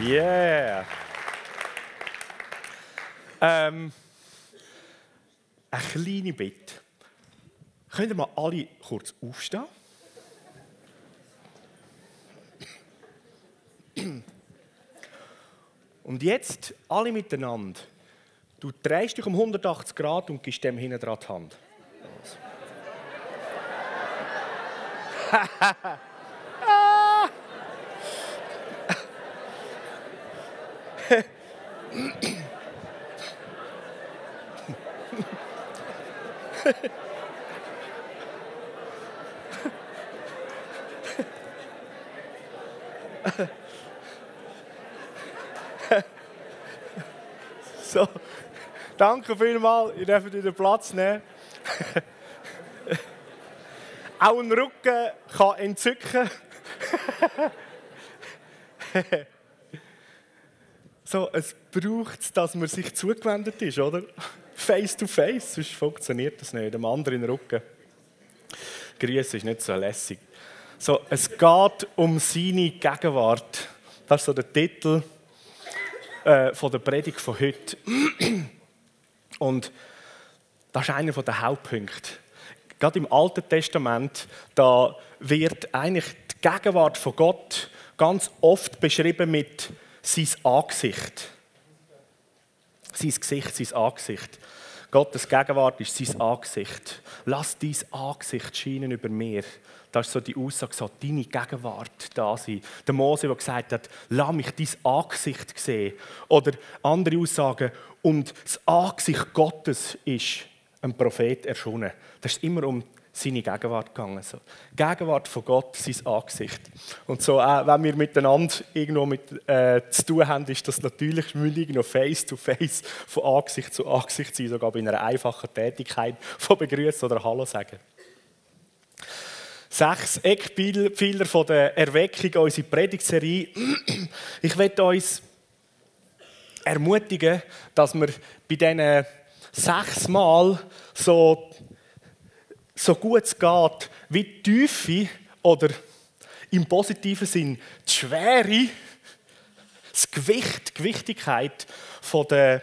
Yeah! Ähm, eine kleine Bitte. Könnt ihr mal alle kurz aufstehen? Und jetzt alle miteinander. Du drehst dich um 180 Grad und gibst dem hinten dran die Hand. So, danke vielmals, ihr dürft wieder Platz nehmen. Auch ein Rücken kann entzücken. So, es braucht dass man sich zugewendet ist, oder? Face to face, sonst funktioniert das nicht. Dem anderen Rücken. Grüße ist nicht so lässig. So, es geht um seine Gegenwart. Das ist so der Titel äh, von der Predigt von heute. Und das ist einer der Hauptpunkte. Gerade im Alten Testament, da wird eigentlich die Gegenwart von Gott ganz oft beschrieben mit sein Angesicht. Sein Gesicht, sein Angesicht. Gottes Gegenwart ist sein Angesicht. Lass dein Angesicht scheinen über mir. Das ist so die Aussage, so deine Gegenwart da sein. Der Mose, der gesagt hat, lass mich dein Angesicht sehen. Oder andere Aussagen, und das Angesicht Gottes ist ein Prophet erschienen. Das ist immer um seine Gegenwart gegangen. So. Gegenwart von Gott, sein Angesicht. Und so, äh, wenn wir miteinander irgendwo mit, äh, zu tun haben, ist das natürlich mündlich noch face to face, von Angesicht zu Angesicht sein, sogar bei einer einfachen Tätigkeit von Begrüßen oder Hallo sagen. Sechs Eckpfeiler von der Erweckung, unsere Predigtserie. Ich möchte uns ermutigen, dass wir bei diesen sechs Mal so, so gut es geht, wie die Tiefe oder im positiven Sinn die Schwere, das Gewicht, die Gewichtigkeit von, der,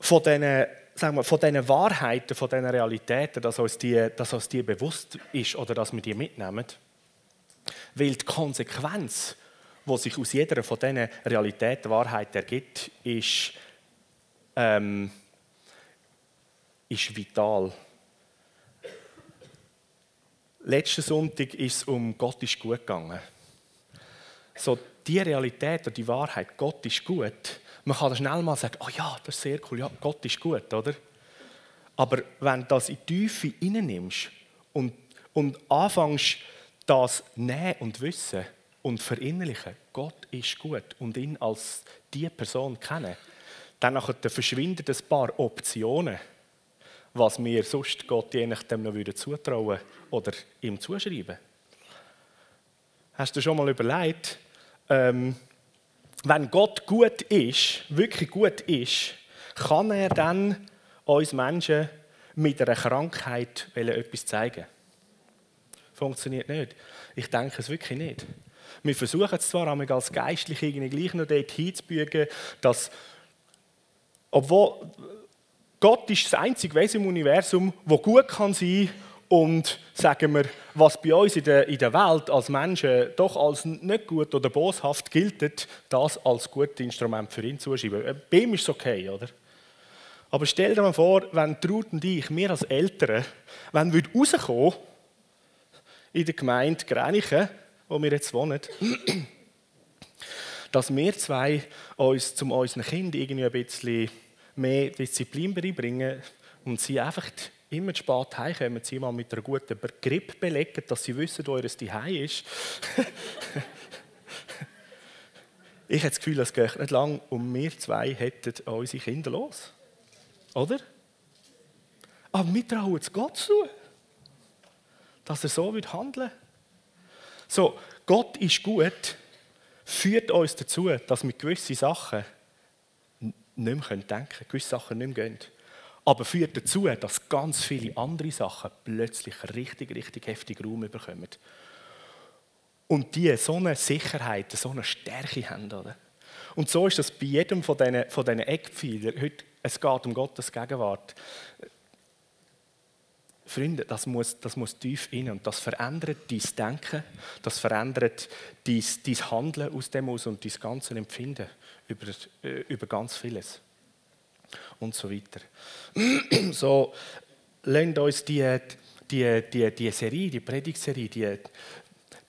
von diesen sagen wir, von diesen Wahrheiten, von diesen Realitäten, dass uns, die, dass uns die bewusst ist oder dass wir die mitnehmen. Weil die Konsequenz, die sich aus jeder von diesen Realitäten, Wahrheiten ergibt, ist, ähm, ist vital. Letzten Sonntag ist es um Gott ist gut gegangen. So die Realität oder die Wahrheit, Gott ist gut, man kann schnell mal sagen, oh ja, das ist sehr cool, ja, Gott ist gut, oder? Aber wenn du das in die Tiefe reinnimmst und, und anfängst, das nehmen und wissen und verinnerlichen, Gott ist gut und ihn als die Person kennen, dann verschwinden ein paar Optionen, was wir sonst Gott je nachdem noch zutrauen oder ihm zuschreiben. Hast du schon mal überlegt, ähm, wenn Gott gut ist, wirklich gut ist, kann er dann uns Menschen mit einer Krankheit etwas zeigen? Funktioniert nicht. Ich denke es wirklich nicht. Wir versuchen es zwar als Geistliche irgendwie gleich noch dort hinzubügen, dass, obwohl Gott ist das einzige Wesen im Universum, das gut kann sein kann, und sagen wir, was bei uns in der, in der Welt als Menschen doch als nicht gut oder boshaft gilt, das als gutes Instrument für ihn zuschieben. Äh, bei ihm ist es okay, oder? Aber stell dir mal vor, wenn Ruth und ich, wir als Eltern, wenn wir rauskommen in der Gemeinde Grenichen, wo wir jetzt wohnen, dass wir zwei uns zum unseren Kind irgendwie ein bisschen mehr Disziplin beibringen und sie einfach immer zu spät heimkommen, sie mal mit einer guten Grippe belegen, dass sie wissen, wo ihr Zuhause ist. ich habe das Gefühl, es geht nicht lang und wir zwei hätten unsere Kinder los. Oder? Aber wir trauen es Gott zu, dass er so handeln So, Gott ist gut, führt uns dazu, dass wir gewisse Sachen nicht mehr denken können, gewisse Sachen nicht mehr gehen aber führt dazu, dass ganz viele andere Sachen plötzlich richtig, richtig heftig Raum bekommen. und die so eine Sicherheit, so eine Stärke haben. Oder? Und so ist das bei jedem von diesen, von diesen Eckpfeilern. Heute, es geht um Gottes Gegenwart. Freunde, das muss, das muss tief rein und das verändert dein Denken, das verändert dein, dein Handeln aus dem aus und dein ganze Empfinden über, äh, über ganz vieles und so weiter. So, lasst uns die, die, die, die Serie, die Predigtserie, die,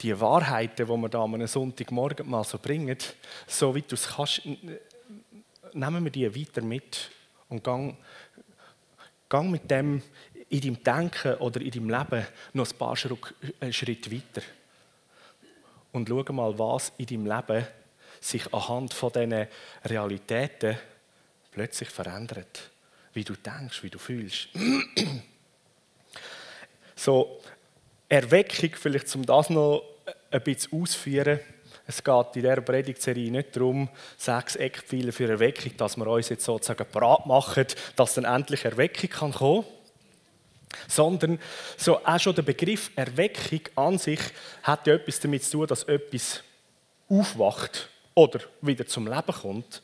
die Wahrheiten, die wir da am Sonntagmorgen mal so bringen, so wie du es kannst, nehmen wir die weiter mit und gang, gang mit dem in deinem Denken oder in deinem Leben noch ein paar äh, Schritte weiter. Und schau mal, was in deinem Leben sich anhand von diesen Realitäten plötzlich verändert. Wie du denkst, wie du fühlst. so, Erweckung, vielleicht um das noch ein bisschen auszuführen. Es geht in dieser Predigtserie nicht darum, sechs Eckpfeiler für Erweckung, dass wir uns jetzt sozusagen bereit machen, dass dann endlich Erweckung kann kommen. Sondern so auch schon der Begriff Erweckung an sich hat ja etwas damit zu tun, dass etwas aufwacht oder wieder zum Leben kommt.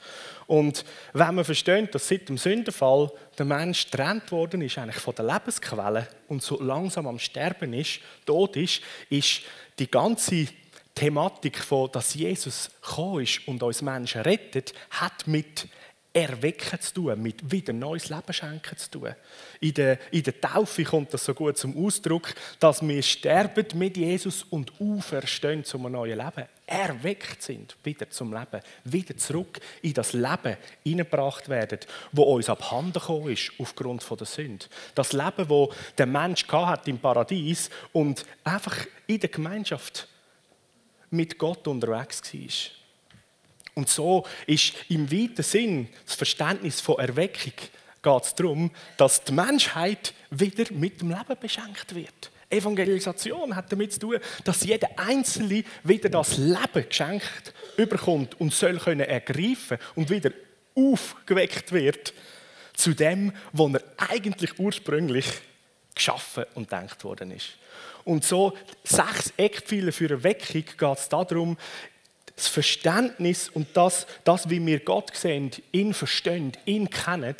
Und wenn man versteht, dass seit dem Sündenfall der Mensch getrennt worden ist eigentlich von der Lebensquelle und so langsam am Sterben ist, tot ist, ist die ganze Thematik von, dass Jesus gekommen ist und uns Menschen rettet, hat mit Erwecken zu tun, mit wieder neues Leben schenken zu tun. In der, in der Taufe kommt das so gut zum Ausdruck, dass wir sterben mit Jesus und auferstehen zu einem neuen Leben. Erweckt sind, wieder zum Leben, wieder zurück in das Leben hineingebracht werden, wo uns abhanden gekommen ist aufgrund der Sünde. Das Leben, wo der Mensch hat im Paradies und einfach in der Gemeinschaft mit Gott unterwegs war. Und so ist im weiten Sinn das Verständnis von Erweckung geht es darum, dass die Menschheit wieder mit dem Leben beschenkt wird. Evangelisation hat damit zu tun, dass jeder Einzelne wieder das Leben geschenkt überkommt und soll können ergreifen und wieder aufgeweckt wird zu dem, wo er eigentlich ursprünglich geschaffen und denkt worden ist. Und so sechs Eckpfeiler für Erweckung geht es darum, das Verständnis und das, das, wie wir Gott sehen, ihn verstehen, ihn kennen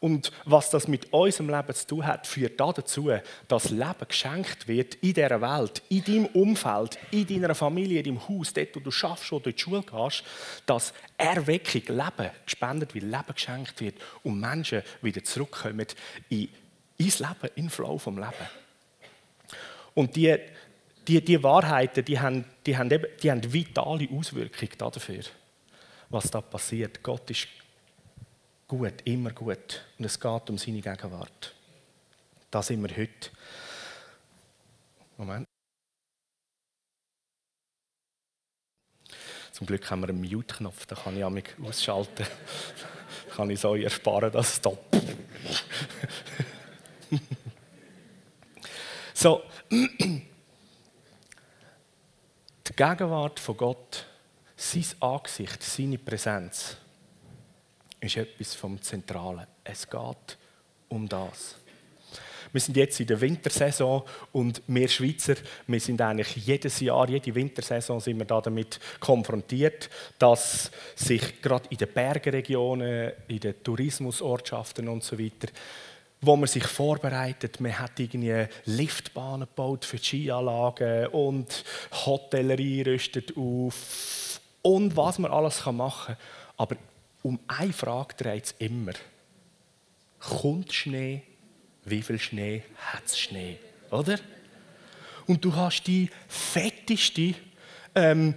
und was das mit unserem Leben zu tun hat, führt dazu, dass Leben geschenkt wird in dieser Welt, in deinem Umfeld, in deiner Familie, in deinem Haus, dort, wo du schaffst, wo du in die Schule gehst, dass Erweckung, Leben gespendet wird, Leben geschenkt wird und Menschen wieder zurückkommen in, ins Leben, in den Flow vom Leben. Und die, die, die Wahrheiten, die haben, die, haben eben, die haben vitale Auswirkungen dafür, was da passiert. Gott ist gut, immer gut. Und es geht um seine Gegenwart. Da sind wir heute. Moment. Zum Glück haben wir einen Mute-Knopf, da kann ich mich ausschalten. kann ich so ersparen, dass es da. so. Gegenwart von Gott, sein Angesicht, seine Präsenz, ist etwas vom Zentralen. Es geht um das. Wir sind jetzt in der Wintersaison und wir Schweizer, wir sind eigentlich jedes Jahr, jede Wintersaison sind wir da damit konfrontiert, dass sich gerade in den Bergregionen, in den Tourismusortschaften und so weiter wo man sich vorbereitet. Man hat irgendwie Liftbahnen gebaut für Skianlagen und Hotellerie rüstet auf und was man alles machen kann. Aber um eine Frage dreht es immer. Kommt Schnee? Wie viel Schnee hat es Schnee? Oder? Und du hast die fetteste ähm,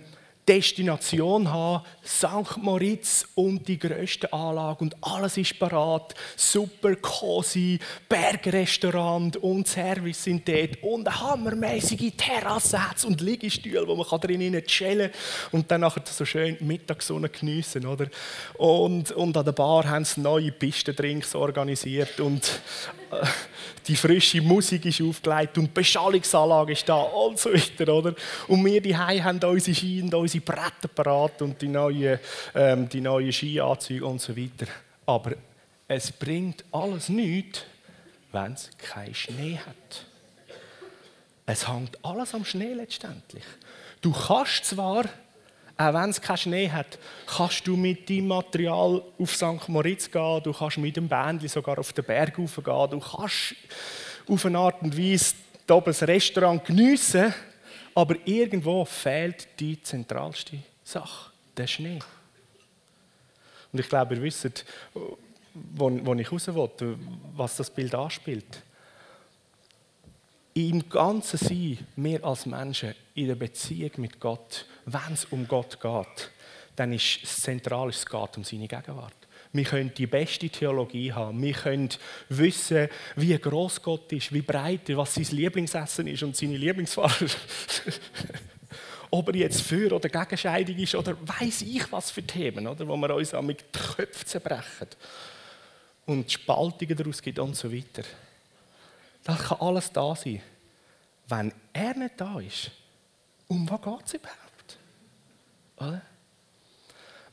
Destination haben, St. Moritz und die grösste Anlage und alles ist parat, super cozy, Bergrestaurant und Service sind dort und hammermäßige Terrasse und Liegestühle, wo man drinnen chillen kann und dann nachher so schön Mittagssonne geniessen, oder? Und, und an der Bar haben sie neue Pistendrinks organisiert und die frische Musik ist aufgelegt und die Beschallungsanlage ist da und so weiter, oder? Und wir die haben unsere Ski und unsere Bretter parat und die neuen, ähm, die neuen Skianzüge und so weiter. Aber es bringt alles nichts, wenn es keinen Schnee hat. Es hängt alles am Schnee letztendlich. Du kannst zwar, auch wenn es keinen Schnee hat, kannst du mit deinem Material auf St. Moritz gehen, du kannst mit dem Bändchen sogar auf den Berg gehen, du kannst auf eine Art und Weise hier oben das Restaurant geniessen, aber irgendwo fehlt die zentralste Sache, der Schnee. Und ich glaube, ihr wisst, wo, wo ich raus will, was das Bild anspielt. Im ganzen Sein, wir als Menschen, in der Beziehung mit Gott, wenn es um Gott geht, dann ist es zentral, es geht um seine Gegenwart. Wir können die beste Theologie haben. Wir können wissen, wie groß Gott ist, wie breit, was sein Lieblingsessen ist und seine Lieblingsfarbe. Ob er jetzt für oder gegen Scheidung ist oder weiß ich was für Themen, oder, wo wir uns mit den Köpfen zerbrechen und Spaltungen daraus gibt und so weiter. Das kann alles da sein. Wenn er nicht da ist, um was geht es überhaupt? Oder?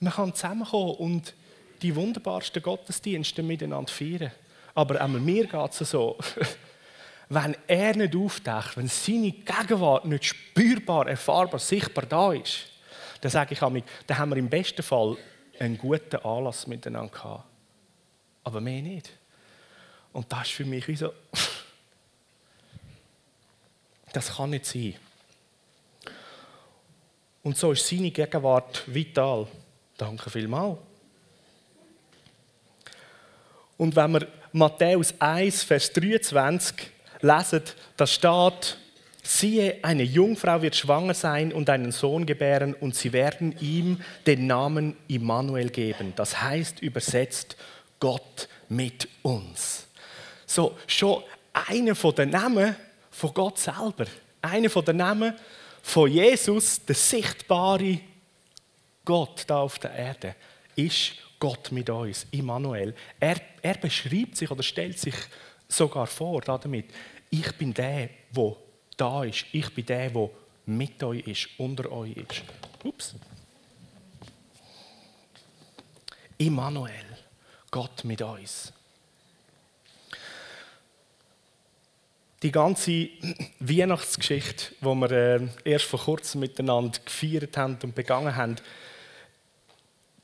Man kann zusammenkommen und die wunderbarsten Gottesdienste miteinander feiern. Aber einmal mir geht es so, wenn er nicht auftaucht, wenn seine Gegenwart nicht spürbar, erfahrbar, sichtbar da ist, dann sage ich mir, dann haben wir im besten Fall einen guten Anlass miteinander gehabt. Aber mehr nicht. Und das ist für mich wie so, das kann nicht sein. Und so ist seine Gegenwart vital. Danke vielmals. Und wenn wir Matthäus 1, Vers 23 lesen, da steht, siehe, eine Jungfrau wird schwanger sein und einen Sohn gebären und sie werden ihm den Namen Immanuel geben. Das heißt übersetzt Gott mit uns. So, schon einer von den Namen von Gott selber, einer den Namen von Jesus, der sichtbare Gott da auf der Erde, ist Gott mit uns, Immanuel. Er, er beschreibt sich oder stellt sich sogar vor damit, ich bin der, der da ist. Ich bin der, der mit euch ist, unter euch ist. Ups. Immanuel, Gott mit uns. Die ganze Weihnachtsgeschichte, die wir äh, erst vor kurzem miteinander gefeiert haben und begangen haben,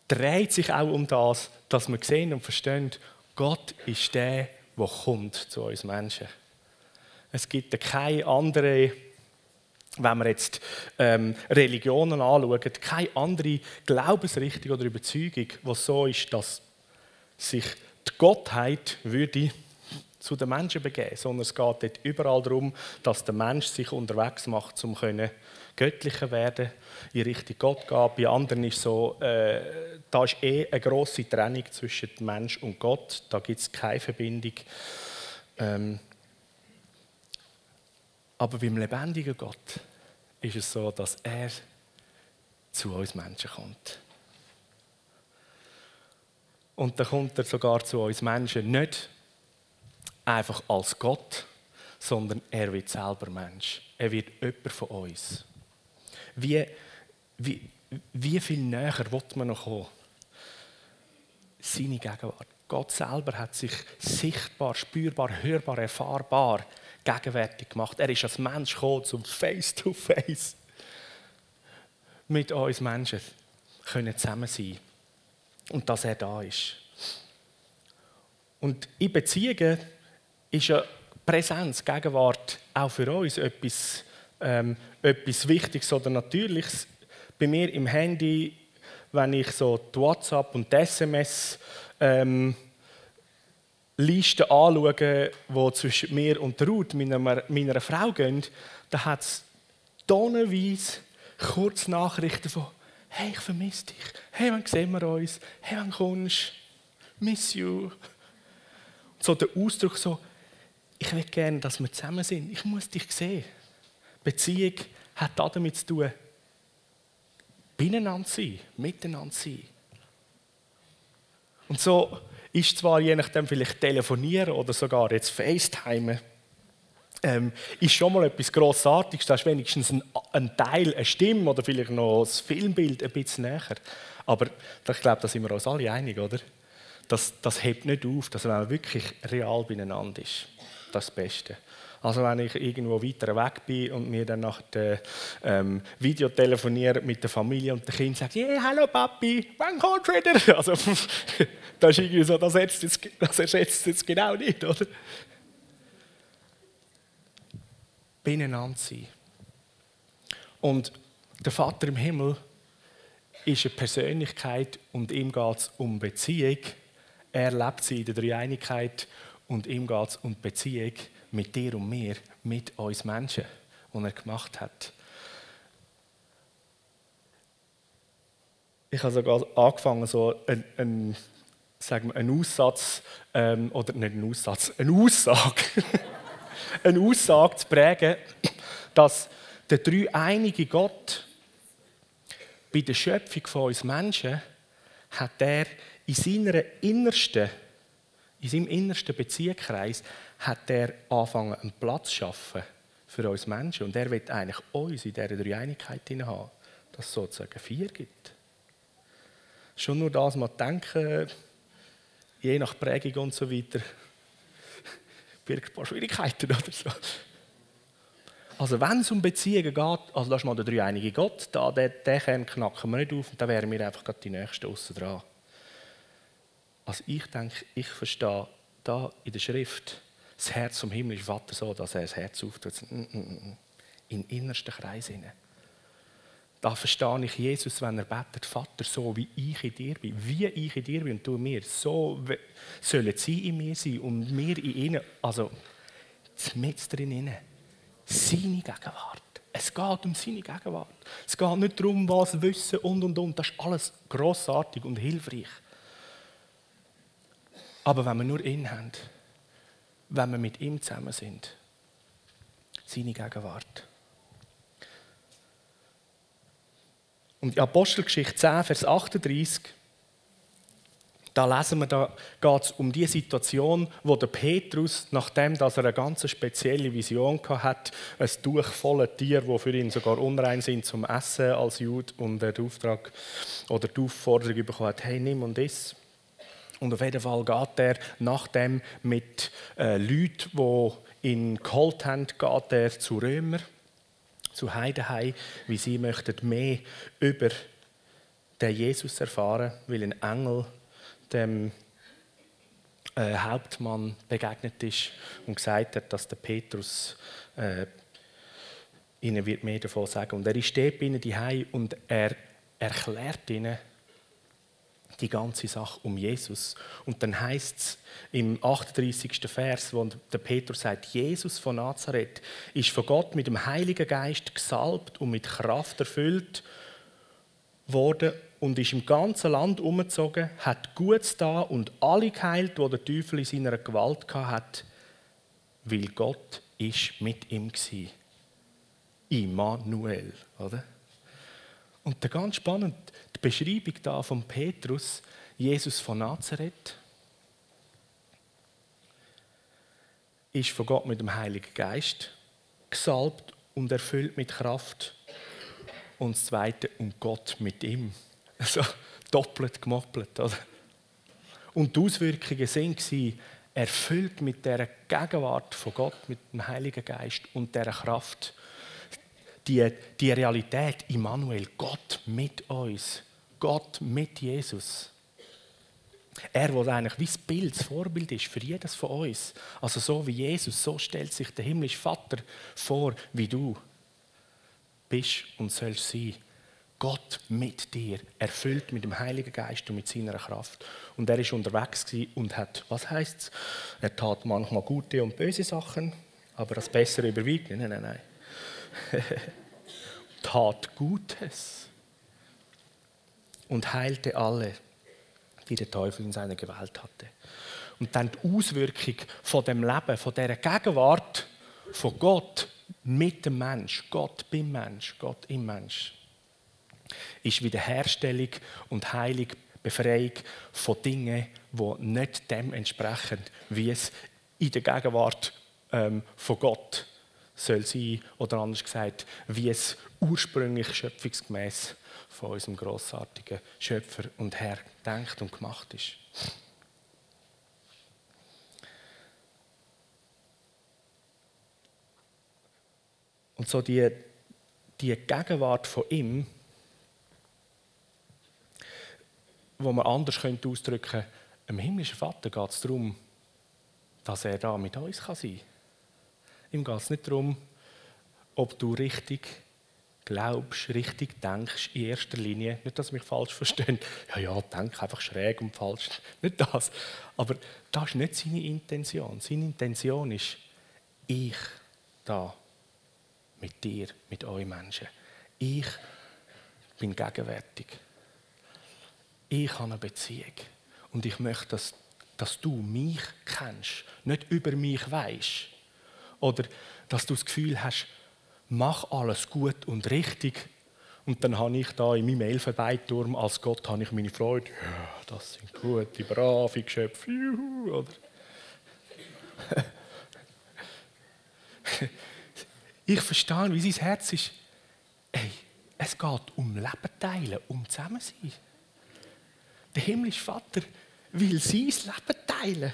dreht sich auch um das, dass wir sehen und verstehen, Gott ist der, der kommt zu uns Menschen. Es gibt keine andere, wenn wir jetzt ähm, Religionen anschauen, keine andere Glaubensrichtung oder Überzeugung, die so ist, dass sich die Gottheit würde zu den Menschen begeben, sondern es geht dort überall darum, dass der Mensch sich unterwegs macht, um göttlicher werden, in Richtung Gott gehen. Bei anderen ist so, äh, da ist eh eine große Trennung zwischen Mensch und Gott. Da gibt es keine Verbindung. Ähm, aber beim lebendigen Gott ist es so, dass er zu uns Menschen kommt. Und dann kommt er sogar zu uns Menschen nicht einfach als Gott, sondern er wird selber Mensch. Er wird jemand von uns. Wie, wie, wie viel näher wird man noch kommen? Seine Gegenwart. Gott selber hat sich sichtbar, spürbar, hörbar, erfahrbar gegenwärtig gemacht. Er ist als Mensch gekommen, zum Face-to-Face mit uns Menschen können zusammen sein und dass er da ist. Und in Beziehungen ist ja Präsenz, Gegenwart auch für uns etwas, ähm, etwas Wichtiges oder Natürliches. Bei mir im Handy, wenn ich so die WhatsApp und die SMS ähm, Liste anschaue, die zwischen mir und Ruth, meiner, meiner Frau, gehen, dann hat es tonnenweise Kurznachrichten von «Hey, ich vermisse dich. Hey, wann sehen wir uns? Hey, wann kommst du? Miss you.» So der Ausdruck so ich will gerne, dass wir zusammen sind. Ich muss dich sehen. Beziehung hat damit zu tun, beieinander sein, miteinander sein. Und so ist zwar je nachdem vielleicht telefonieren oder sogar jetzt FaceTime, ähm, ist schon mal etwas Grossartiges. Da ist wenigstens ein, ein, Teil, eine Stimme oder vielleicht noch das Filmbild ein bisschen näher. Aber ich glaube, da sind wir uns alle einig, oder? Das, das hebt nicht auf, dass man wirklich real beieinander ist das Beste. Also wenn ich irgendwo weiter weg bin und mir dann nach dem ähm, Video telefoniere mit der Familie und der Kind sagt, yeah, hallo Papi, wann kommst du wieder? Also das ist irgendwie so, das ersetzt jetzt, das jetzt genau nicht, oder? Beieinander sein. Und der Vater im Himmel ist eine Persönlichkeit und ihm geht es um Beziehung. Er lebt sie in der Dreieinigkeit und ihm geht es um Beziehung mit dir und mir, mit uns Menschen, die er gemacht hat. Ich habe sogar angefangen, so einen, einen, sagen wir, einen Aussatz, ähm, oder nicht einen Aussatz, eine Aussage, eine Aussage zu prägen, dass der dreieinige Gott bei der Schöpfung von uns Menschen hat er in seiner innersten, in seinem innersten Beziehungskreis hat er angefangen, einen Platz zu schaffen für uns Menschen. Und er wird eigentlich uns in dieser Dreieinigkeit haben, dass es sozusagen vier gibt. Schon nur das mal denken, je nach Prägung und so weiter, birgt ein paar Schwierigkeiten oder so. Also wenn es um Beziehungen geht, also das ist mal der dreieinige Gott, da, den, den Kern knacken wir nicht auf und da wären wir einfach gerade die Nächsten aussen dran. Also ich denke, ich verstehe da in der Schrift, das Herz vom himmlischen Vater so, dass er das Herz auftut. Mm, mm, mm, in innersten Kreis hinein. Da verstehe ich Jesus, wenn er betet, Vater, so wie ich in dir bin, wie ich in dir bin und du mir, so sollen sie in mir sein und wir in ihnen, also mit drin, seine Gegenwart. Es geht um seine Gegenwart. Es geht nicht darum, was wissen und und und. Das ist alles grossartig und hilfreich. Aber wenn wir nur ihn haben, wenn wir mit ihm zusammen sind, seine Gegenwart. Und in Apostelgeschichte 10, Vers 38, da lesen wir, da geht es um die Situation, wo der Petrus, nachdem dass er eine ganz spezielle Vision hat, ein Tuch voller Tier, wo für ihn sogar unrein sind zum Essen als Jude und den Auftrag oder die Aufforderung bekommen hat, hey, nimm und iss. Und auf jeden Fall geht er nachdem mit äh, Leuten, die ihn geholt haben, geht er zu Römer, zu Heidenheim, wie sie möchten mehr über den Jesus erfahren, weil ein Engel dem äh, Hauptmann begegnet ist und gesagt hat, dass der Petrus äh, ihnen wird mehr davon sagen. Und er dort bei ihnen die und er erklärt ihnen, die ganze Sache um Jesus. Und dann heißt es im 38. Vers, wo der Petrus sagt, Jesus von Nazareth ist von Gott mit dem Heiligen Geist gesalbt und mit Kraft erfüllt worden und ist im ganzen Land umgezogen, hat Gutes da und alle geheilt, wo der Teufel in seiner Gewalt hat, weil Gott ist mit ihm war. Immanuel, oder? Und der ganz spannend, Beschreibung da von Petrus, Jesus von Nazareth, ist von Gott mit dem Heiligen Geist gesalbt und erfüllt mit Kraft. Und das Zweite, und Gott mit ihm. Also doppelt gemoppelt. Oder? Und die Auswirkungen waren erfüllt mit der Gegenwart von Gott, mit dem Heiligen Geist und der Kraft die, die Realität, Immanuel, Gott mit uns, Gott mit Jesus. Er, der eigentlich wie das Bild, das Vorbild ist für jedes von uns. Also so wie Jesus, so stellt sich der himmlische Vater vor, wie du bist und sollst sein. Gott mit dir, erfüllt mit dem Heiligen Geist und mit seiner Kraft. Und er ist unterwegs und hat, was heißt es? Er tat manchmal gute und böse Sachen, aber das Bessere überwiegt. Nein, nein, nein. tat Gutes und heilte alle, die der Teufel in seiner Gewalt hatte. Und dann die Auswirkung von dem Leben, von dieser Gegenwart von Gott mit dem Mensch, Gott beim Mensch, Gott im Mensch, ist Wiederherstellung und Heilung, Befreiung von Dingen, die nicht dem entsprechen, wie es in der Gegenwart ähm, von Gott soll sein, oder anders gesagt, wie es ursprünglich schöpfungsgemäß von unserem großartigen Schöpfer und Herr denkt und gemacht ist. Und so die, die Gegenwart von ihm, wo man anders könnte ausdrücken könnte, dem himmlischen Vater geht es darum, dass er da mit uns sein kann. Ihm geht es nicht darum, ob du richtig glaubst, richtig denkst, in erster Linie. Nicht, dass mich falsch verstehen. Ja, ja, denk einfach schräg und falsch. Nicht das. Aber das ist nicht seine Intention. Seine Intention ist, ich da mit dir, mit euch Menschen. Ich bin gegenwärtig. Ich habe eine Beziehung. Und ich möchte, dass, dass du mich kennst, nicht über mich weißt. Oder dass du das Gefühl hast, mach alles gut und richtig. Und dann habe ich da in meinem Elfenbeinturm als Gott habe ich meine Freude. Ja, das sind gute, brave Geschöpfe. Juhu, oder? ich verstehe, wie sein Herz ist. Ey, es geht um Leben teilen, um Zusammensein. Der himmlische Vater will sein Leben teilen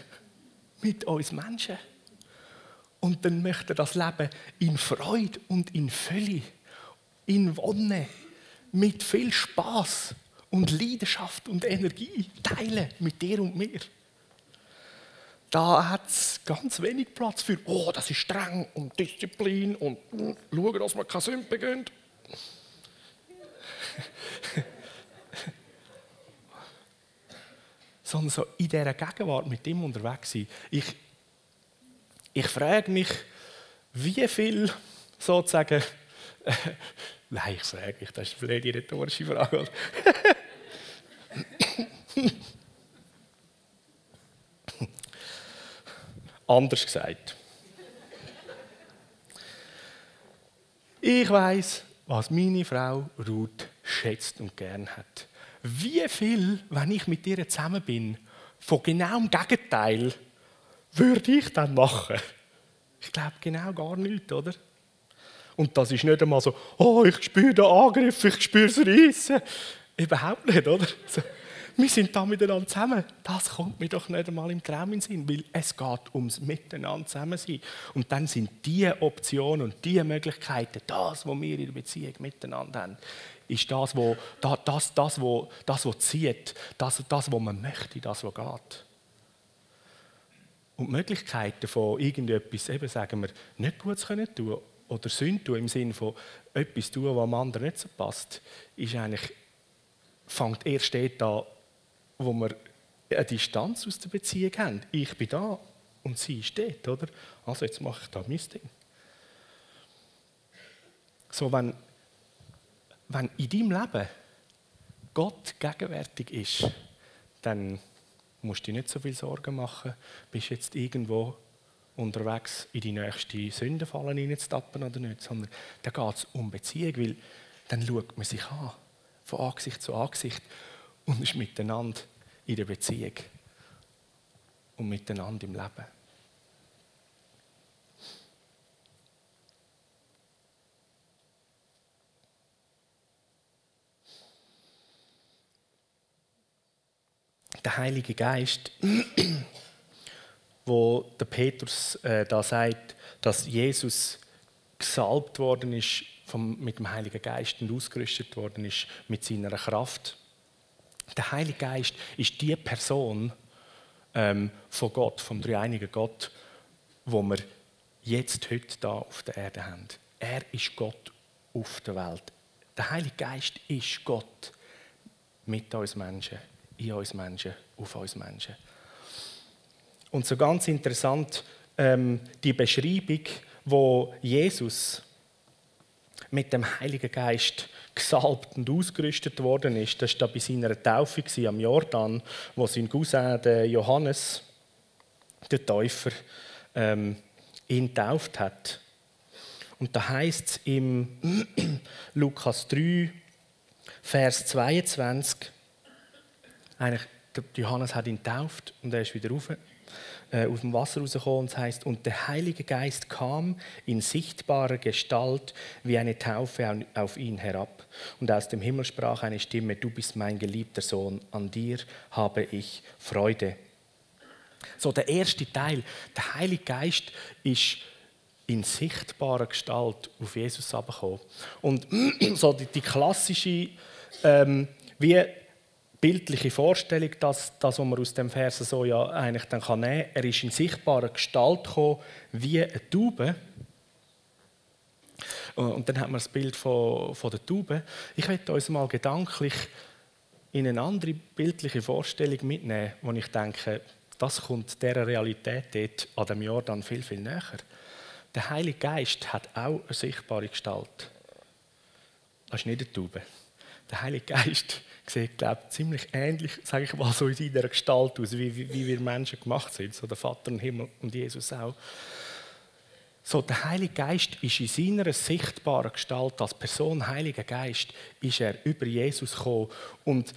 mit uns Menschen. Und dann möchte er das Leben in Freude und in Fülle, in Wonne, mit viel Spaß und Leidenschaft und Energie teilen mit dir und mir. Da hat es ganz wenig Platz für, oh, das ist streng und Disziplin und uh, schauen, dass man keine Sünde beginnt. Sondern so in dieser Gegenwart mit ihm unterwegs sein. Ich, ich frage mich, wie viel sozusagen. Nein, ich frage mich, das ist vielleicht die rhetorische Frage. Anders gesagt. Ich weiß, was meine Frau Ruth schätzt und gern hat. Wie viel, wenn ich mit ihr zusammen bin, von genau dem Gegenteil würde ich dann machen? Ich glaube genau gar nichts, oder? Und das ist nicht einmal so, oh, ich spüre den Angriff, ich spüre das Reissen. Überhaupt nicht, oder? wir sind da miteinander zusammen. Das kommt mir doch nicht einmal im Traum in Sinn, weil es geht ums Miteinander zusammen sein. Und dann sind die Optionen und die Möglichkeiten, das, was wir in der Beziehung miteinander haben, ist das, was das, das, das, das, was zieht, das, das, was man möchte, das, was geht. Und die Möglichkeiten von irgendetwas, eben sagen wir, nicht Gutes können tun oder Sünde tun, im Sinne von etwas tun, was dem anderen nicht so passt, ist eigentlich, fängt erst dort an, wo wir eine Distanz aus der Beziehung haben. Ich bin da und sie ist dort, oder? Also jetzt mache ich da mein Ding. So, wenn, wenn in deinem Leben Gott gegenwärtig ist, dann musst du dir nicht so viel Sorgen machen, bist jetzt irgendwo unterwegs in die nächste Sündenfalle reinzutappen oder nicht, sondern da geht es um Beziehung, weil dann schaut man sich an, von Angesicht zu Angesicht und ist miteinander in der Beziehung und miteinander im Leben. Der Heilige Geist, wo der Petrus äh, da sagt, dass Jesus gesalbt worden ist vom, mit dem Heiligen Geist und ausgerüstet worden ist mit seiner Kraft. Der Heilige Geist ist die Person ähm, von Gott, vom dreieinigen Gott, wo wir jetzt heute da auf der Erde haben. Er ist Gott auf der Welt. Der Heilige Geist ist Gott mit uns Menschen in uns Menschen, auf uns Menschen. Und so ganz interessant ähm, die Beschreibung, wo Jesus mit dem Heiligen Geist gesalbt und ausgerüstet worden ist. Das war bei seiner Taufe am Jordan, wo sein Cousin Johannes, der Täufer, ähm, ihn tauft hat. Und da heißt es im Lukas 3, Vers 22, eigentlich, Johannes hat ihn getauft und er ist wieder rauf, äh, aus dem Wasser rausgekommen. Und es heißt, und der Heilige Geist kam in sichtbarer Gestalt wie eine Taufe auf ihn herab. Und aus dem Himmel sprach eine Stimme: Du bist mein geliebter Sohn, an dir habe ich Freude. So, der erste Teil, der Heilige Geist ist in sichtbarer Gestalt auf Jesus herabgekommen. Und so die, die klassische, ähm, wie bildliche Vorstellung, dass das, was man aus dem Vers so ja eigentlich dann kann nehmen er ist in sichtbarer Gestalt gekommen, wie eine Taube. Und dann hat man das Bild von, von der Taube. Ich möchte uns mal gedanklich in eine andere bildliche Vorstellung mitnehmen, wo ich denke, das kommt dieser Realität dort an dem Jahr dann viel, viel näher. Der Heilige Geist hat auch eine sichtbare Gestalt. Das ist nicht eine Taube. Der Heilige Geist sieht, glaube ich, ziemlich ähnlich, sage ich mal, so in seiner Gestalt aus, wie, wie, wir Menschen gemacht sind. So der Vater im Himmel und Jesus auch. So, der Heilige Geist ist in seiner sichtbaren Gestalt als Person, Heiliger Geist, ist er über Jesus gekommen. Und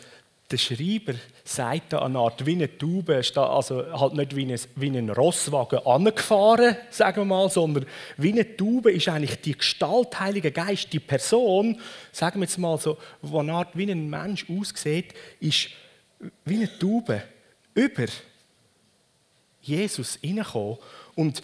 der Schreiber sagt da eine Art wie eine Taube, also halt nicht wie ein, wie ein Rosswagen angefahren, sagen wir mal, sondern wie eine Taube ist eigentlich die Gestalt Heiliger Geist, die Person, sagen wir jetzt mal so, wo eine Art wie ein Mensch aussieht, ist wie eine Taube über Jesus hineingekommen. Und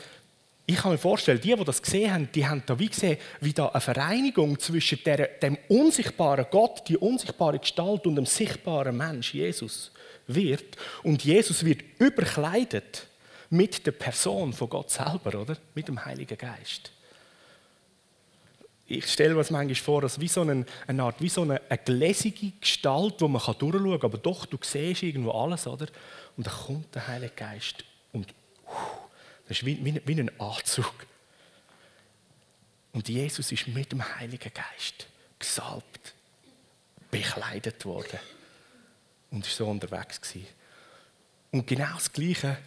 ich kann mir vorstellen, die, die das gesehen haben, die haben da wie gesehen, wie da eine Vereinigung zwischen der, dem unsichtbaren Gott, die unsichtbare Gestalt und dem sichtbaren Mensch, Jesus, wird. Und Jesus wird überkleidet mit der Person von Gott selber, oder? Mit dem Heiligen Geist. Ich stelle mir das manchmal vor, als wie so eine, eine Art, wie so eine, eine gläsige Gestalt, wo man durchschauen kann, aber doch, du siehst irgendwo alles, oder? Und dann kommt der Heilige Geist und uh, das ist wie, wie, wie ein Anzug. Und Jesus ist mit dem Heiligen Geist gesalbt, bekleidet worden und ist so unterwegs gewesen. Und genau das Gleiche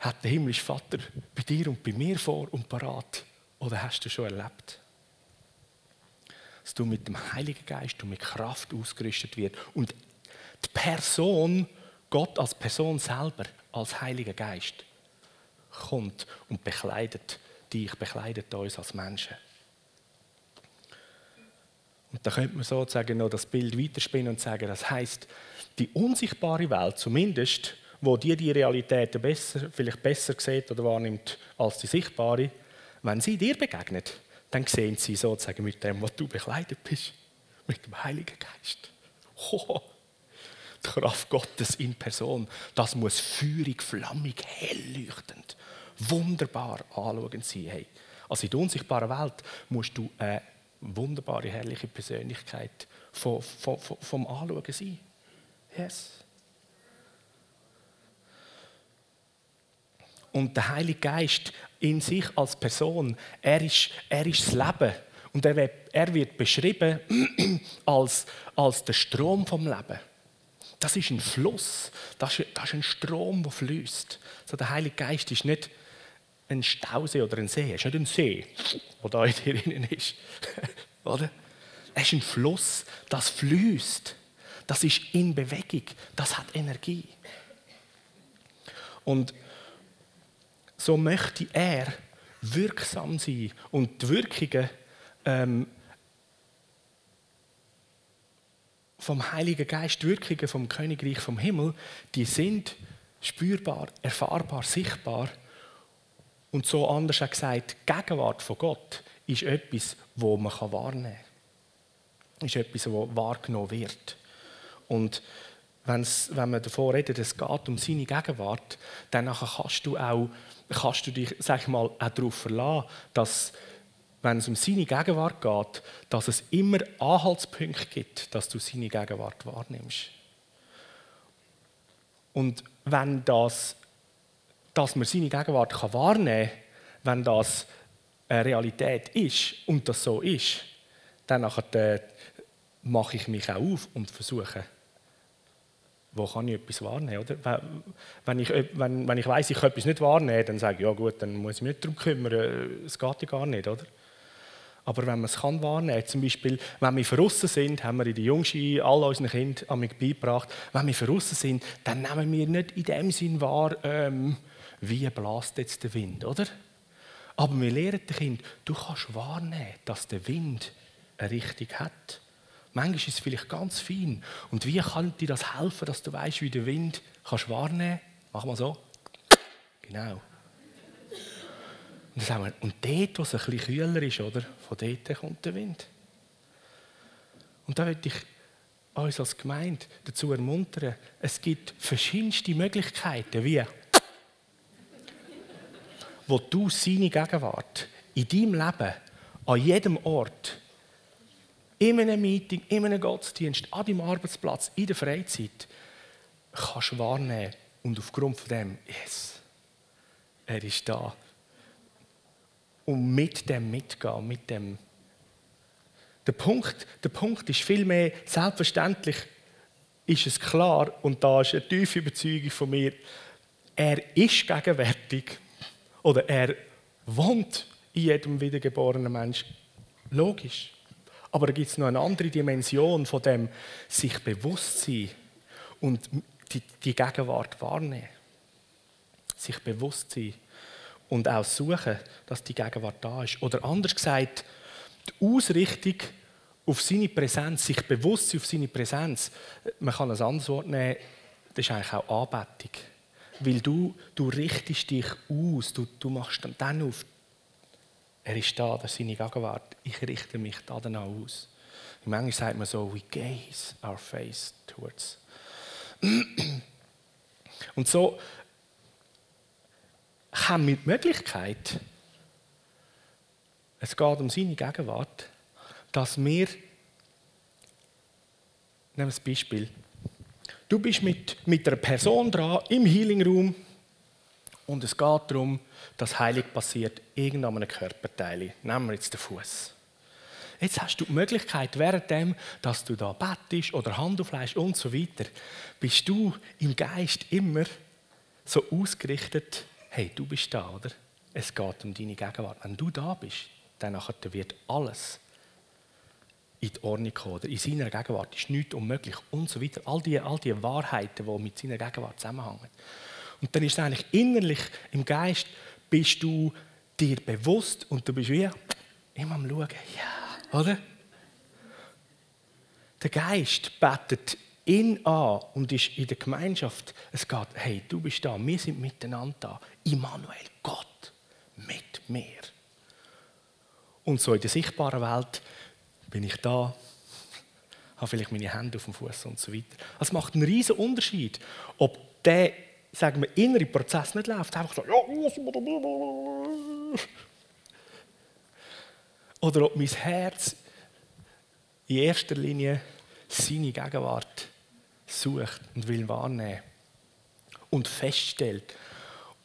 hat der himmlische Vater bei dir und bei mir vor und parat. Oder hast du schon erlebt? Dass du mit dem Heiligen Geist und mit Kraft ausgerüstet wird und die Person, Gott als Person selber, als Heiliger Geist, kommt und bekleidet dich, bekleidet uns als Menschen. Und da könnte man sozusagen noch das Bild weiterspinnen und sagen, das heißt, die unsichtbare Welt, zumindest, wo die die Realität besser, vielleicht besser sieht oder wahrnimmt als die sichtbare, wenn sie dir begegnet, dann sehen sie sozusagen mit dem, was du bekleidet bist, mit dem Heiligen Geist. Oh, die Kraft Gottes in Person, das muss feurig, flammig, hell leuchtend wunderbar anschauen sein. Hey, also in der unsichtbaren Welt musst du eine wunderbare, herrliche Persönlichkeit vom, vom, vom Anschauen sein. Yes. Und der Heilige Geist in sich als Person, er ist, er ist das Leben. Und er wird, er wird beschrieben als, als der Strom vom Leben. Das ist ein Fluss, das ist, das ist ein Strom, der fließt. So, der Heilige Geist ist nicht ein Stausee oder ein See. Es ist nicht ein See, der da in dir drinnen ist. oder? Es ist ein Fluss, das fließt. Das ist in Bewegung. Das hat Energie. Und so möchte er wirksam sein. Und die Wirkungen ähm, vom Heiligen Geist, Wirkungen vom Königreich vom Himmel, die sind spürbar, erfahrbar, sichtbar und so anders gesagt, die Gegenwart von Gott ist etwas, wo man wahrnehmen kann. Ist etwas, das wahrgenommen wird. Und wenn man davon redet, es geht um seine Gegenwart, dann kannst du auch, kannst du dich, sag ich mal, auch darauf verlassen, dass wenn es um seine Gegenwart geht, dass es immer Anhaltspunkte gibt, dass du seine Gegenwart wahrnimmst. Und wenn das dass man seine Gegenwart wahrnehmen kann, wenn das eine Realität ist und das so ist, dann äh, mache ich mich auch auf und versuche, wo kann ich etwas wahrnehmen? Oder? Wenn, ich, wenn, wenn ich weiß, ich kann etwas nicht wahrnehmen, dann sage ich, ja gut, dann muss ich mich nicht darum kümmern, es geht ja gar nicht. Oder? Aber wenn man es kann wahrnehmen zum Beispiel, wenn wir verrissen sind, haben wir in der Jungski all unseren Kindern beigebracht, wenn wir verrissen sind, dann nehmen wir nicht in dem Sinn wahr, ähm, wie bläst jetzt der Wind, oder? Aber wir lehren den Kind, du kannst wahrnehmen, dass der Wind eine Richtung hat. Manchmal ist es vielleicht ganz fein. Und wie kann dir das helfen, dass du weißt, wie der Wind kannst wahrnehmen? Mach mal so. Genau. Und, sagen wir, und dort, wo es ein bisschen kühler ist, oder, von dort kommt der Wind. Und da möchte ich uns als Gemeinde dazu ermuntern, es gibt verschiedenste Möglichkeiten, wie wo du seine Gegenwart in deinem Leben, an jedem Ort, in einem Meeting, in einem Gottesdienst, an deinem Arbeitsplatz, in der Freizeit, kannst wahrnehmen und aufgrund von dem, yes, er ist da. Und mit dem mitgehen, mit dem. Der Punkt, der Punkt ist vielmehr, selbstverständlich ist es klar, und da ist eine tiefe Überzeugung von mir, er ist gegenwärtig oder er wohnt in jedem wiedergeborenen Mensch. Logisch. Aber da gibt es noch eine andere Dimension von dem sich bewusst sein und die, die Gegenwart wahrnehmen. Sich bewusst sein und auch suchen, dass die Gegenwart da ist. Oder anders gesagt, die Ausrichtung auf seine Präsenz, sich bewusst auf seine Präsenz, man kann ein anderes Wort nehmen, das ist eigentlich auch Anbetung. Weil du, du richtest dich aus, du, du machst dann auf, er ist da, das ist seine Gegenwart, ich richte mich da auch aus. Im Englisch sagt man so, we gaze our face towards. Und so wir die Möglichkeit, es geht um seine Gegenwart, dass wir, nehmen wir das Beispiel, Du bist mit, mit einer Person dran im Healing Room und es geht darum, dass Heilig passiert irgendeinem Körperteil. Nehmen wir jetzt den Fuß. Jetzt hast du die Möglichkeit, währenddem, dass du da bettest oder Hand auflegst und so weiter, bist du im Geist immer so ausgerichtet, hey, du bist da, oder? Es geht um deine Gegenwart. Wenn du da bist, dann wird alles in die Ordnung kommen. Oder in seiner Gegenwart ist nichts unmöglich und so weiter. All diese all die Wahrheiten, die mit seiner Gegenwart zusammenhängen. Und dann ist es eigentlich innerlich im Geist, bist du dir bewusst und du bist wie immer am Schauen. Ja, oder? Der Geist betet ihn an und ist in der Gemeinschaft. Es geht, hey, du bist da, wir sind miteinander da. Immanuel, Gott mit mir. Und so in der sichtbaren Welt bin ich da, habe vielleicht meine Hände auf dem Fuß und so weiter. Es macht einen riesen Unterschied, ob der, sagen wir, innere Prozess nicht läuft, einfach so, ja, oder ob mein Herz in erster Linie seine Gegenwart sucht und will wahrnehmen und feststellt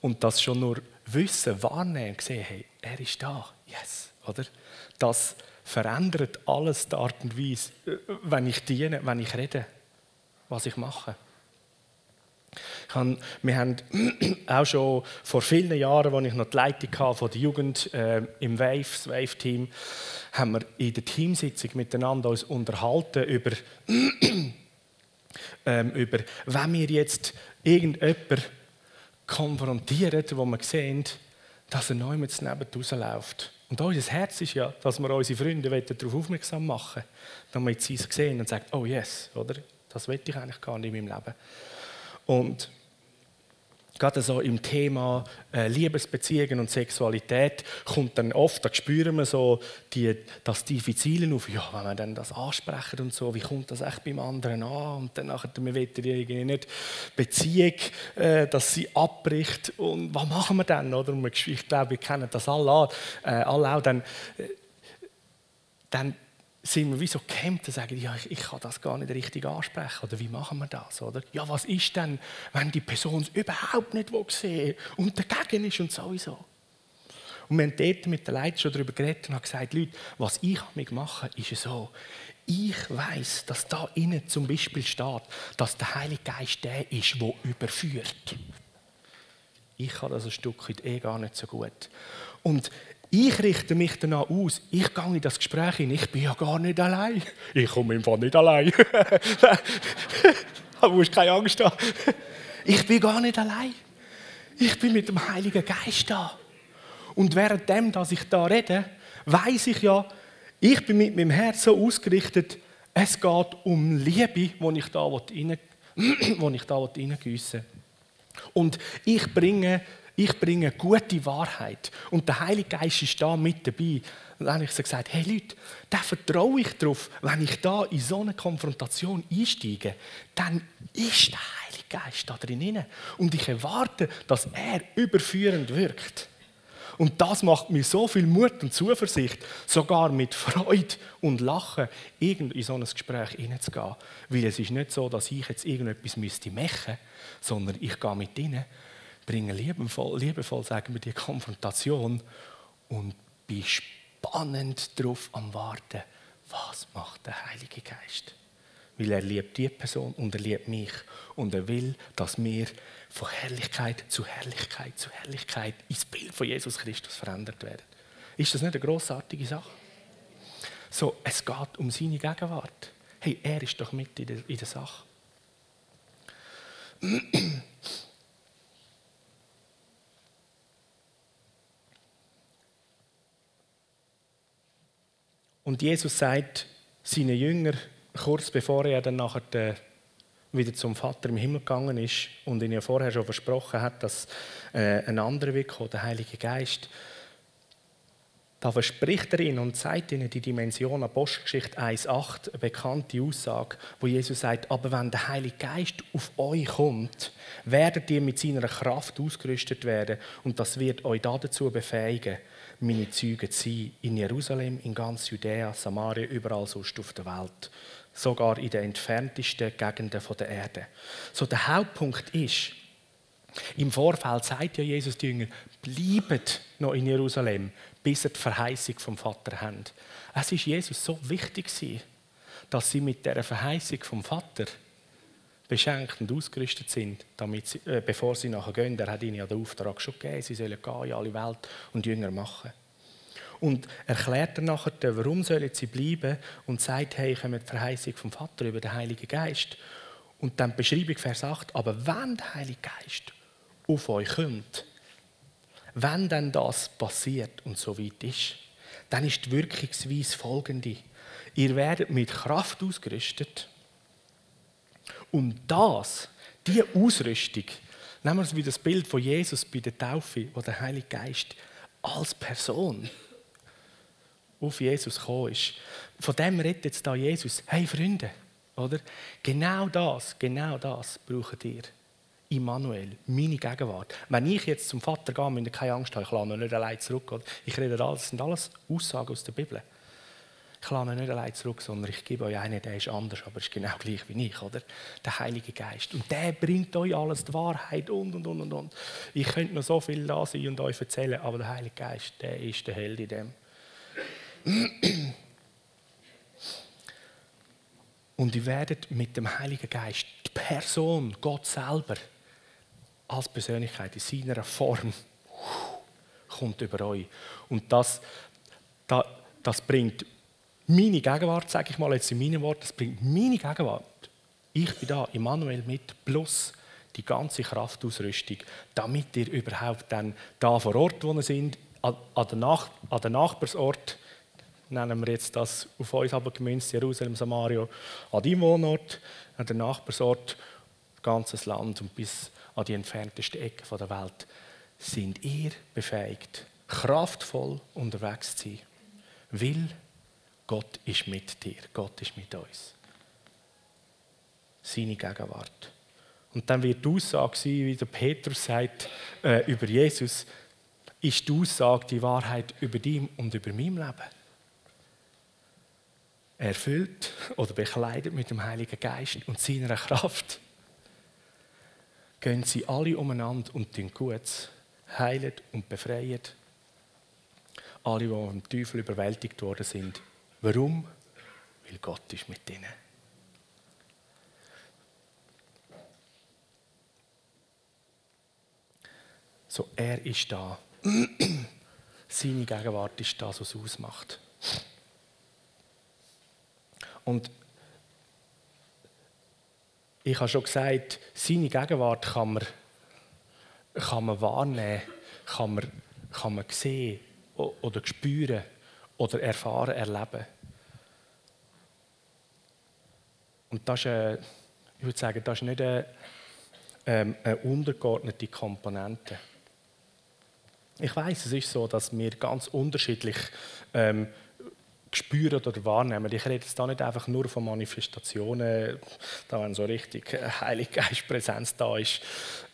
und das schon nur wissen, wahrnehmen, sehen, hey, er ist da, yes, oder? Das verändert alles die Art und Weise, wenn ich diene, wenn ich rede, was ich mache. Ich habe, wir haben auch schon vor vielen Jahren, als ich noch die Leitung hatte von der Jugend äh, im Wave, das Wave-Team, haben wir in der Teamsitzung miteinander uns unterhalten über, ähm, über wenn wir jetzt irgendjemanden konfrontieren, wo wir sehen, dass er neu mit neben rausläuft und unser Herz ist ja, dass wir unsere Freunde darauf aufmerksam machen damit sie es sehen und sagen, oh yes, oder? Das will ich eigentlich gar nicht in meinem Leben. Und gerade so im Thema äh, Liebesbeziehungen und Sexualität kommt dann oft, da spüren wir so die, das tiefe auf, ja, wenn wir dann das ansprechen und so, wie kommt das echt beim anderen an? Und dann nachher, wir wollen irgendwie nicht Beziehung, äh, dass sie abbricht. Und was machen wir dann, oder? Ich glaube, wir kennen das alle, äh, alle auch, dann, äh, dann sind wir wie so gehemmt und sagen, ja, ich, ich, kann das gar nicht richtig ansprechen. Oder wie machen wir das? Oder? Ja, was ist denn, wenn die Person es überhaupt nicht sehen und dagegen ist und sowieso? Und wir haben dort mit den Leuten schon darüber geredet und haben gesagt, Leute, was ich mache, ist so, ich weiß, dass da innen zum Beispiel steht, dass der Heilige Geist der ist, der überführt. Ich kann das ein Stück weit eh gar nicht so gut. Und ich richte mich danach aus. Ich gehe in das Gespräch hin. Ich bin ja gar nicht allein. Ich komme im Fall nicht allein. du musst keine Angst haben. Ich bin gar nicht allein. Ich bin mit dem Heiligen Geist da. Und währenddem, dass ich da rede, weiß ich ja, ich bin mit meinem Herz so ausgerichtet, es geht um Liebe, die ich da reingießen will. Und ich bringe Ich bringe gute Wahrheit. Und der Heilige Geist ist da mit dabei. Und dann habe ich so gesagt, hey Leute, da vertraue ich darauf, wenn ich da in so eine Konfrontation einsteige, dann ist der Heilige Geist da drin. Und ich erwarte, dass er überführend wirkt. Und das macht mir so viel Mut und Zuversicht, sogar mit Freude und Lachen in so ein Gespräch hineinzugehen. Weil es ist nicht so, dass ich jetzt irgendetwas müsste machen, sondern ich gehe mit ihnen, bringe liebevoll, liebevoll sagen wir, die Konfrontation und bin spannend darauf am Warten, was macht der Heilige Geist. Weil er liebt die Person und er liebt mich. Und er will, dass wir von Herrlichkeit zu Herrlichkeit zu Herrlichkeit ins Bild von Jesus Christus verändert werden. Ist das nicht eine großartige Sache? So, es geht um seine Gegenwart. Hey, er ist doch mit in der, in der Sache. Und Jesus sagt seinen Jüngern, kurz bevor er dann nachher wieder zum Vater im Himmel gegangen ist und ihnen ja vorher schon versprochen hat, dass äh, ein anderer wird kommen, der Heilige Geist, da verspricht er ihnen und zeigt ihnen die Dimension Apostelgeschichte 1,8, eine bekannte Aussage, wo Jesus sagt, aber wenn der Heilige Geist auf euch kommt, werdet ihr mit seiner Kraft ausgerüstet werden und das wird euch dazu befähigen, meine Züge zu sein, in Jerusalem, in ganz Judäa, Samaria, überall sonst auf der Welt sogar in den entferntesten Gegenden der Erde. So der Hauptpunkt ist, im Vorfeld sagt ja Jesus die Jünger, bleibt noch in Jerusalem, bis ihr die Verheißung vom Vater habt. Es ist Jesus so wichtig dass sie mit der Verheißung vom Vater beschenkt und ausgerüstet sind, damit sie, äh, bevor sie nachher gehen. Er hat ihnen ja den Auftrag schon gegeben, sie sollen gehen in alle Welt und Jünger machen und erklärt dann nachher, warum sollen sie bleiben und sagt, hey, ich habe die Verheißung vom Vater über den Heiligen Geist. Und dann Beschreibung Vers 8, aber wenn der Heilige Geist auf euch kommt, wenn dann das passiert und so weit ist, dann ist die Wirkungsweise folgende. Ihr werdet mit Kraft ausgerüstet und das, diese Ausrüstung, nehmen wir es wie das Bild von Jesus bei der Taufe, wo der Heilige Geist als Person auf Jesus gekommen ist. Von dem redet jetzt da Jesus. Hey Freunde, oder? Genau das, genau das braucht ihr. Immanuel, meine Gegenwart. Wenn ich jetzt zum Vater gehe, müsst ihr keine Angst haben, ich lasse ihn nicht allein zurück. Ich rede alles, das sind alles Aussagen aus der Bibel. Ich lasse nicht allein zurück, sondern ich gebe euch einen, der ist anders, aber ist genau gleich wie ich, oder? Der Heilige Geist. Und der bringt euch alles, die Wahrheit und, und, und, und, und. Ich könnte noch so viel da sein und euch erzählen, aber der Heilige Geist, der ist der Held in dem. Und ihr werdet mit dem Heiligen Geist, die Person, Gott selber, als Persönlichkeit in seiner Form, kommt über euch. Und das, das, das bringt meine Gegenwart, sage ich mal jetzt in meinen Worten, das bringt meine Gegenwart. Ich bin da, Immanuel mit, plus die ganze Kraftausrüstung, damit ihr überhaupt dann da vor Ort, wo ihr sind, an, den, Nachbarsort, nennen wir jetzt das auf uns aber gemünzt, Jerusalem, Samaria, an deinem Wohnort, an den Nachbarsort, ganzes Land und bis an die entferntesten Ecken der Welt, sind ihr befähigt, kraftvoll unterwegs zu sein. Weil Gott ist mit dir, Gott ist mit uns. Seine Gegenwart. Und dann wird die Aussage sein, wie der Petrus sagt äh, über Jesus, ist die Aussage die Wahrheit über ihm und über mein Leben erfüllt oder bekleidet mit dem Heiligen Geist und seiner Kraft, gehen sie alle umeinander und tun Gutes, heilen und befreien. Alle, die vom Teufel überwältigt worden sind. Warum? Weil Gott ist mit ihnen. So, er ist da. Seine Gegenwart ist das, was es ausmacht. Und ich habe schon gesagt, seine Gegenwart kann man, kann man wahrnehmen, kann man, kann man sehen oder spüren oder erfahren, erleben. Und das ist, eine, ich würde sagen, das ist nicht eine, ähm, eine untergeordnete Komponente. Ich weiß, es ist so, dass wir ganz unterschiedlich ähm, spüren oder wahrnehmen. Ich rede jetzt da nicht einfach nur von Manifestationen, da wenn so richtig Heilige Geist Präsenz da ist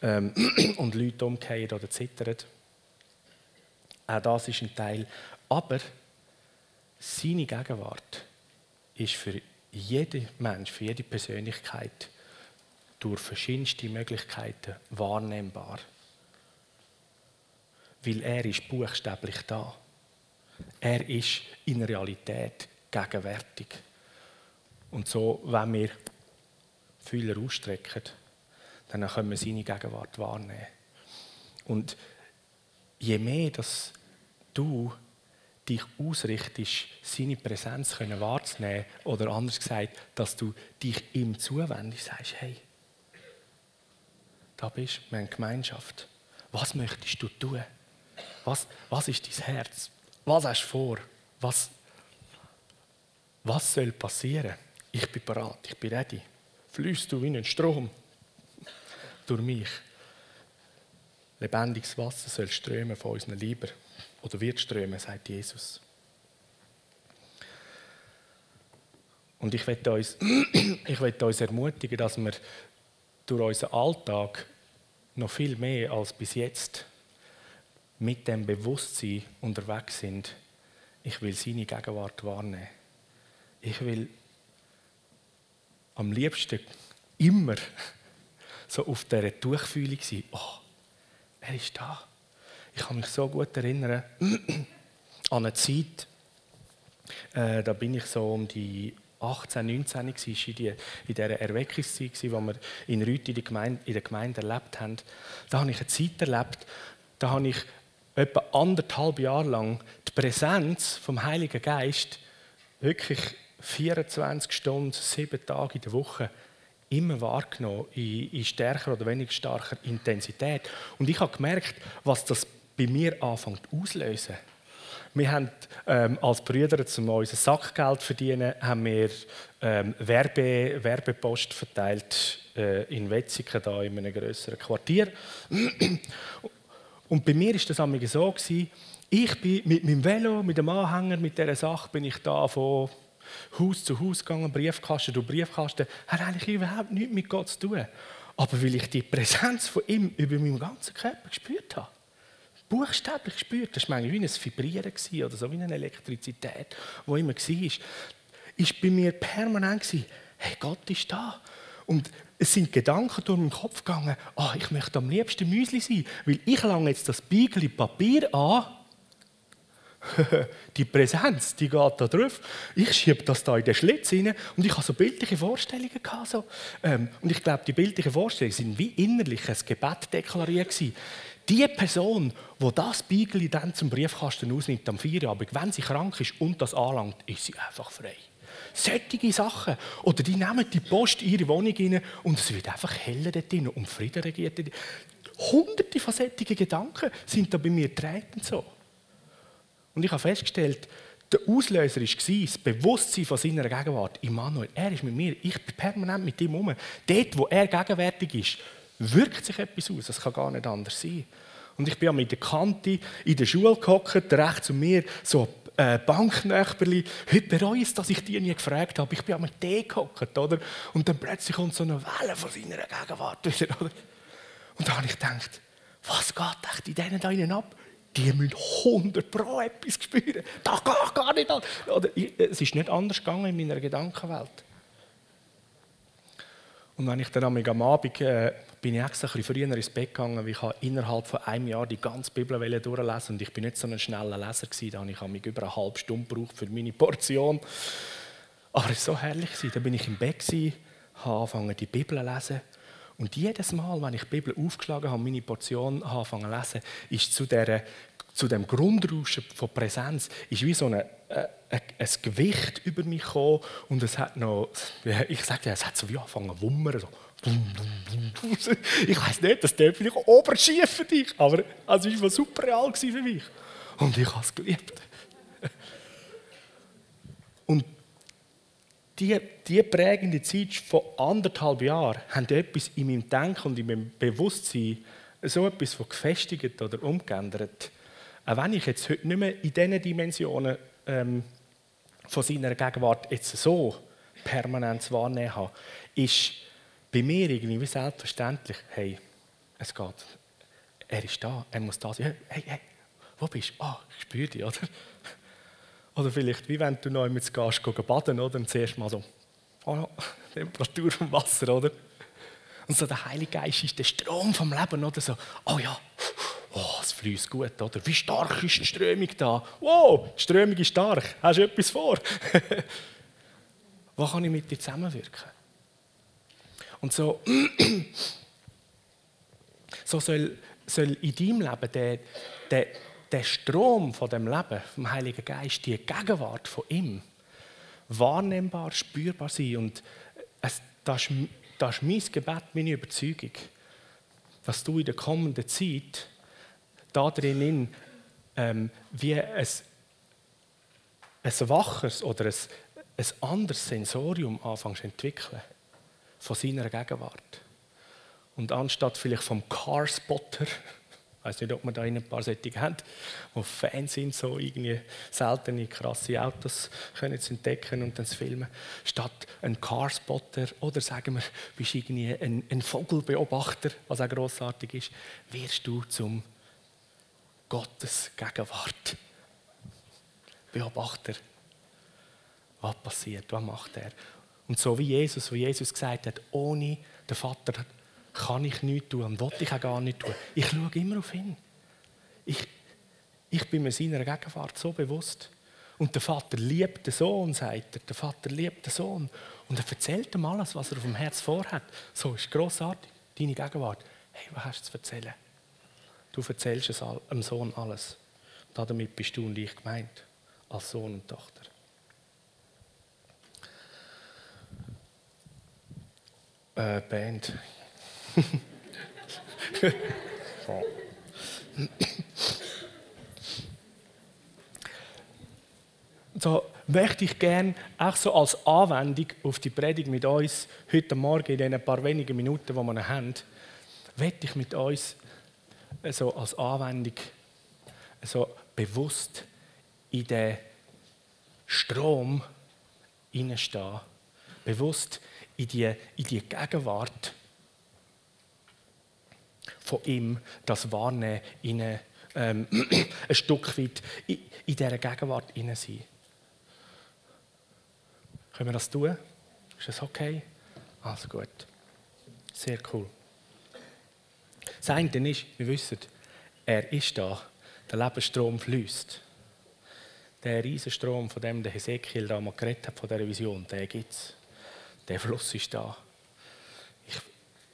ähm, und Leute umkehren oder zittern. Auch das ist ein Teil. Aber seine Gegenwart ist für jeden Mensch, für jede Persönlichkeit durch verschiedenste Möglichkeiten wahrnehmbar. Weil er ist buchstäblich da. Er ist in Realität gegenwärtig. Und so, wenn wir Fühler ausstrecken, dann können wir seine Gegenwart wahrnehmen. Und je mehr, dass du dich ausrichtest, seine Präsenz können wahrzunehmen, oder anders gesagt, dass du dich ihm zuwendest, sagst, hey, da bist du, wir haben Gemeinschaft. Was möchtest du tun? Was, was ist dein Herz? Was hast du vor? Was, was soll passieren? Ich bin bereit, ich bin ready. Fließt du wie ein Strom durch mich. Lebendiges Wasser soll strömen von unseren Leibern. Oder wird strömen, sagt Jesus. Und ich möchte uns, ich möchte uns ermutigen, dass wir durch unseren Alltag noch viel mehr als bis jetzt mit dem Bewusstsein unterwegs sind, ich will seine Gegenwart wahrnehmen. Ich will am liebsten immer so auf dieser Durchfühlung sein. Oh, er ist da. Ich kann mich so gut erinnern an eine Zeit, äh, da bin ich so um die 18, 19 war, in, in dieser Erweckungszeit, die wir in Rüth in in der Gemeinde erlebt haben. Da habe ich eine Zeit erlebt, da habe ich etwa anderthalb Jahre lang die Präsenz vom Heiligen Geist wirklich 24 Stunden, sieben Tage in der Woche immer wahrgenommen, in, in stärker oder weniger starker Intensität. Und ich habe gemerkt, was das bei mir anfängt auslösen. Wir haben ähm, als Brüder, um unser Sackgeld zu verdienen, haben wir ähm, Werbe, Werbepost verteilt äh, in Wetzikon, da in einem größeren Quartier. Und bei mir ist das so gewesen, ich bin mit meinem Velo, mit dem Anhänger, mit dieser Sache, bin ich da von Haus zu Haus gegangen, Briefkasten durch Briefkasten, hat eigentlich überhaupt nichts mit Gott zu tun. Aber weil ich die Präsenz von ihm über meinen ganzen Körper gespürt habe, buchstäblich gespürt, das war manchmal wie ein Vibrieren oder so, wie eine Elektrizität, die immer war, ist bei mir permanent hey, Gott ist da. Und es sind Gedanken durch meinen Kopf gegangen, oh, ich möchte am liebsten Müsli sein, weil ich lange jetzt das Beigel Papier an. die Präsenz, die geht da drauf. Ich schiebe das da in den Schlitz rein und ich habe so bildliche Vorstellungen gehabt. So. Ähm, und ich glaube, die bildlichen Vorstellungen sind wie innerlich ein Gebet deklariert gewesen. Die Person, die das Beigel dann zum Briefkasten ausnimmt am Feierabend, wenn sie krank ist und das anlangt, ist sie einfach frei. Sättige Sachen. Oder die nehmen die Post in ihre Wohnung rein und es wird einfach heller dort drin und Frieden regiert. Hunderte von solchen Gedanken sind da bei mir treten so. Und ich habe festgestellt, der Auslöser war das Bewusstsein von seiner Gegenwart. Immanuel, er ist mit mir, ich bin permanent mit ihm um. Dort, wo er gegenwärtig ist, wirkt sich etwas aus. Das kann gar nicht anders sein. Und ich bin mit der Kante in der Schule gehockt, rechts zu mir, so äh, Banknachbarli, heute bereue ich dass ich die nie gefragt habe. Ich bin am Tee gehockt, oder? Und dann plötzlich kommt so eine Welle von seiner Gegenwart wieder, oder? Und da habe ich gedacht, was geht echt in denen da innen ab? Die müssen 100 Pro etwas spüren. Das geht gar nicht an. Oder, es ist nicht anders gegangen in meiner Gedankenwelt. Und wenn ich dann am Abend äh, bin ich extra ein bisschen früher ins Bett gegangen, weil ich innerhalb von einem Jahr die ganze Bibel durchlesen und ich bin nicht so ein schneller Leser gewesen, da habe ich mich über eine halbe Stunde gebraucht für meine Portion. Aber es war so herrlich. Da bin ich im Bett, habe angefangen, die Bibel zu lesen. Und jedes Mal, wenn ich die Bibel aufgeschlagen habe, meine Portion angefangen zu lesen, ist zu, der, zu dem Grundrauschen von Präsenz ist wie so eine, äh, ein Gewicht über mich gekommen und es hat noch, ich sage ja, es hat so wie angefangen zu wummern. So. Ich weiß nicht, das klingt vielleicht oberschief für dich, aber es war super real für mich. Und ich habe es geliebt. Und die, die prägende Zeit von anderthalb Jahren hat etwas in meinem Denken und in meinem Bewusstsein so etwas von gefestigt oder umgeändert. auch wenn ich jetzt heute nicht mehr in diesen Dimensionen ähm, von seiner Gegenwart jetzt so permanent wahrnehmen habe, ist bei mir irgendwie selbstverständlich, hey, es geht, er ist da, er muss da sein. Hey, hey, wo bist du? Ah, ich spüre dich, oder? Oder vielleicht, wie wenn du noch mit gehst, gehen baden, oder? Und zuerst mal so, oh Temperatur vom Wasser, oder? Und so der Heilige Geist ist der Strom vom Leben, oder so, oh ja, oh, es fließt gut, oder? Wie stark ist die Strömung da? Wow, die Strömung ist stark, hast du etwas vor? Wo kann ich mit dir zusammenwirken? Und so, so soll, soll in deinem Leben der, der, der Strom von dem Leben, vom Heiligen Geist, die Gegenwart von ihm, wahrnehmbar, spürbar sein. Und es, das, ist, das ist mein Gebet, meine Überzeugung, dass du in der kommenden Zeit da drinnen ähm, wie ein, ein waches oder ein, ein anderes Sensorium anfängst zu entwickeln von seiner Gegenwart. Und anstatt vielleicht vom Carspotter, ich weiß nicht, ob man da ein paar Sättige hat, die Fans sind, so irgendwie seltene, krasse Autos können zu entdecken und dann zu filmen, statt ein Carspotter oder sagen wir, bist irgendwie ein, ein Vogelbeobachter, was auch grossartig ist, wirst du zum Gottes Gegenwart. Beobachter. Was passiert? Was macht er? Und so wie Jesus, wo Jesus gesagt hat, ohne den Vater kann ich nichts tun und wollte ich auch gar nicht tun. Ich schaue immer auf ihn. Ich, ich bin mir seiner Gegenwart so bewusst. Und der Vater liebt den Sohn, sagt er. Der Vater liebt den Sohn. Und er erzählt ihm alles, was er auf dem Herz vorhat. So ist großartig, deine Gegenwart. Hey, was hast du zu erzählen? Du erzählst es dem Sohn alles. Damit bist du und ich gemeint, als Sohn und Tochter. Äh, Band. So. Möchte ich gerne auch so als Anwendung auf die Predigt mit uns heute Morgen in den paar wenigen Minuten, die wir haben, möchte ich mit uns so als Anwendung so bewusst in den Strom hineinstehen, bewusst in die, in die Gegenwart von ihm, das Wahrnehmen, in, ähm, ein Stück weit in, in dieser Gegenwart hinein sein. Können wir das tun? Ist das okay? Also gut. Sehr cool. Das eine ist, wir wissen, er ist da. Der Lebensstrom fließt. Der Riesenstrom, von dem der Hesekiel da mal geredet hat, von dieser Vision, der gibt es der Fluss ist da. Ich,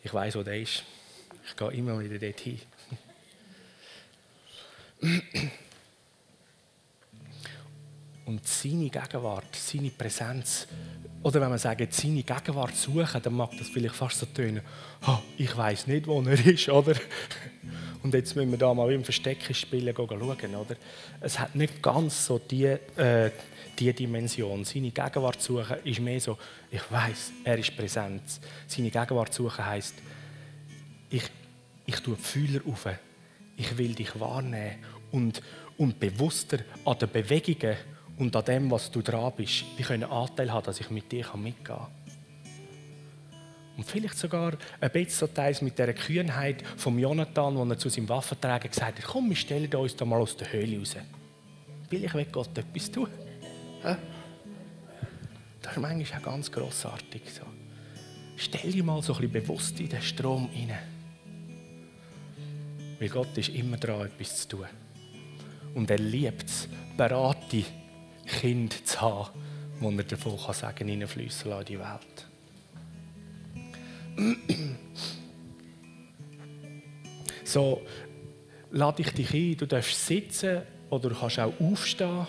ich weiß, wo der ist. Ich gehe immer wieder dorthin. Und seine Gegenwart, seine Präsenz, oder wenn man sagt, seine Gegenwart suchen, dann mag das vielleicht fast so tönen, oh, ich weiß nicht, wo er ist, oder? Und jetzt müssen wir da mal im Verstecken spielen schauen, oder? Es hat nicht ganz so die, äh, die Dimension. Seine Gegenwart suchen ist mehr so, ich weiß, er ist präsent. Seine Gegenwart suchen heisst, ich, ich tue die Fühler auf, ich will dich wahrnehmen und, und bewusster an den Bewegungen und an dem, was du dran bist, wie können Anteil haben, dass ich mit dir mitgehen kann. Und vielleicht sogar ein bisschen teils mit der Kühnheit von Jonathan, wo er zu seinem Waffenträger gesagt hat, komm, wir stellen uns da mal aus der Höhle raus. Will ich will Gott etwas tun. Das ist manchmal auch ganz grossartig. So. Stell dich mal so ein bisschen bewusst in den Strom hinein. Weil Gott ist immer dran, etwas zu tun. Und er liebt es, berate Kinder zu haben, wo er davon kann sagen hineinfließen in die Welt. So, lade ich dich ein, du darfst sitzen oder du kannst auch aufstehen.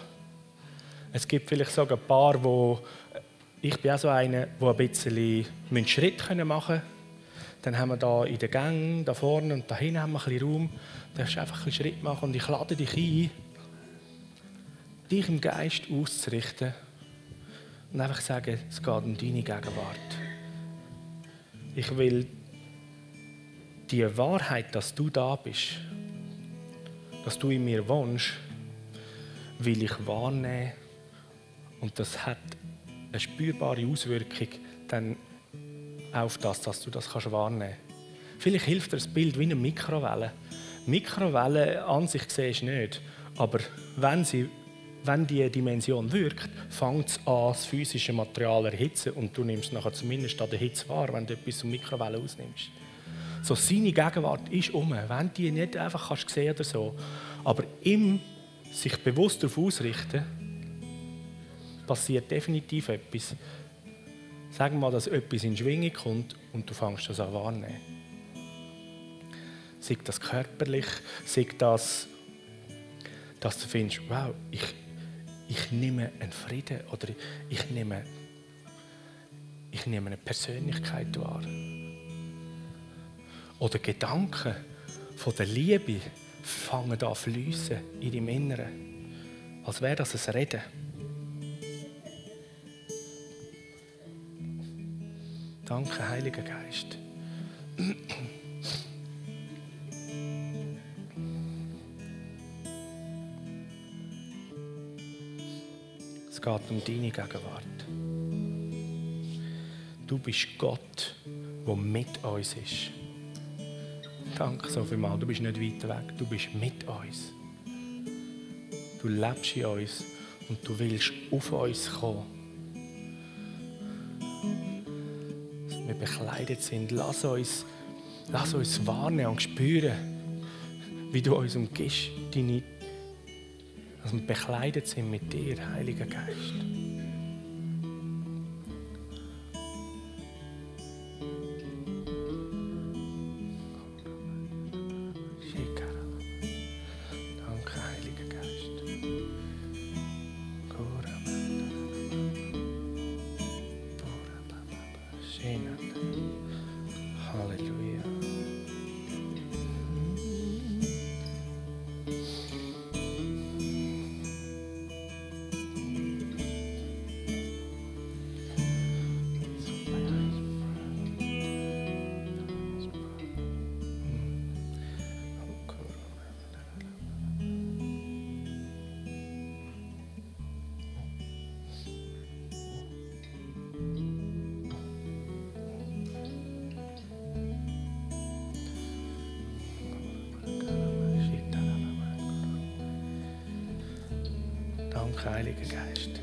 Es gibt vielleicht sogar ein paar, wo ich bin auch so einer, der ein bisschen einen Schritt machen können. Dann haben wir da in den Gängen, da vorne und da hinten haben wir ein bisschen Raum. Da darfst du einfach einen Schritt machen und ich lade dich ein, dich im Geist auszurichten und einfach sagen, es geht um deine Gegenwart. Ich will die Wahrheit, dass du da bist, dass du in mir wohnst, will ich wahrnehmen und das hat eine spürbare Auswirkung dann auf das, dass du das kannst wahrnehmen kannst. Vielleicht hilft dir das Bild wie eine Mikrowelle. Mikrowelle an sich siehst du nicht, aber wenn, sie, wenn die Dimension wirkt, fängt es an, das physische Material zu erhitzen und du nimmst nachher zumindest an der Hitze wahr, wenn du etwas aus Mikrowelle ausnimmst. So seine Gegenwart ist um, wenn du die nicht einfach kannst sehen oder so. Aber im sich bewusst darauf ausrichten, passiert definitiv etwas. Wir mal, dass etwas in Schwingung kommt und du fängst das an wahrnehmen. Sei das körperlich, sei das, dass du findest, wow, ich, ich nehme einen Frieden oder ich nehme, ich nehme eine Persönlichkeit wahr. Oder Gedanken von der Liebe fangen an fließen in deinem Inneren. Als wäre das ein Reden. Danke, Heiliger Geist. Es geht um deine Gegenwart. Du bist Gott, der mit uns ist. Danke so vielmals. Du bist nicht weit weg. Du bist mit uns. Du lebst in uns und du willst auf uns kommen. Bekleidet sind. Lass uns, lass uns wahrnehmen und spüren, wie du uns umgibst. Deine, dass wir bekleidet sind mit dir, Heiliger Geist. Danke, Heiliger Geist.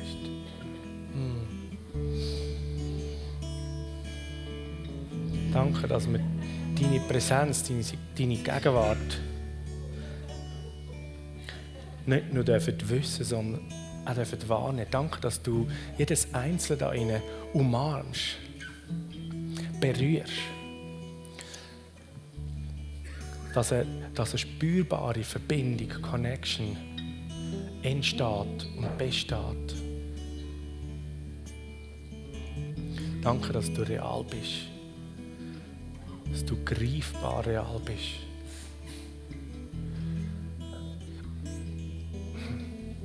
Geist. Hm. Danke, dass wir deine Präsenz, deine, deine Gegenwart nicht nur dürfen wissen, sondern auch dürfen wahrnehmen. Danke, dass du jedes Einzelne da innen umarmst, berührst. Dass eine, dass eine spürbare Verbindung, Connection entsteht und besteht. Danke, dass du real bist. Dass du greifbar real bist.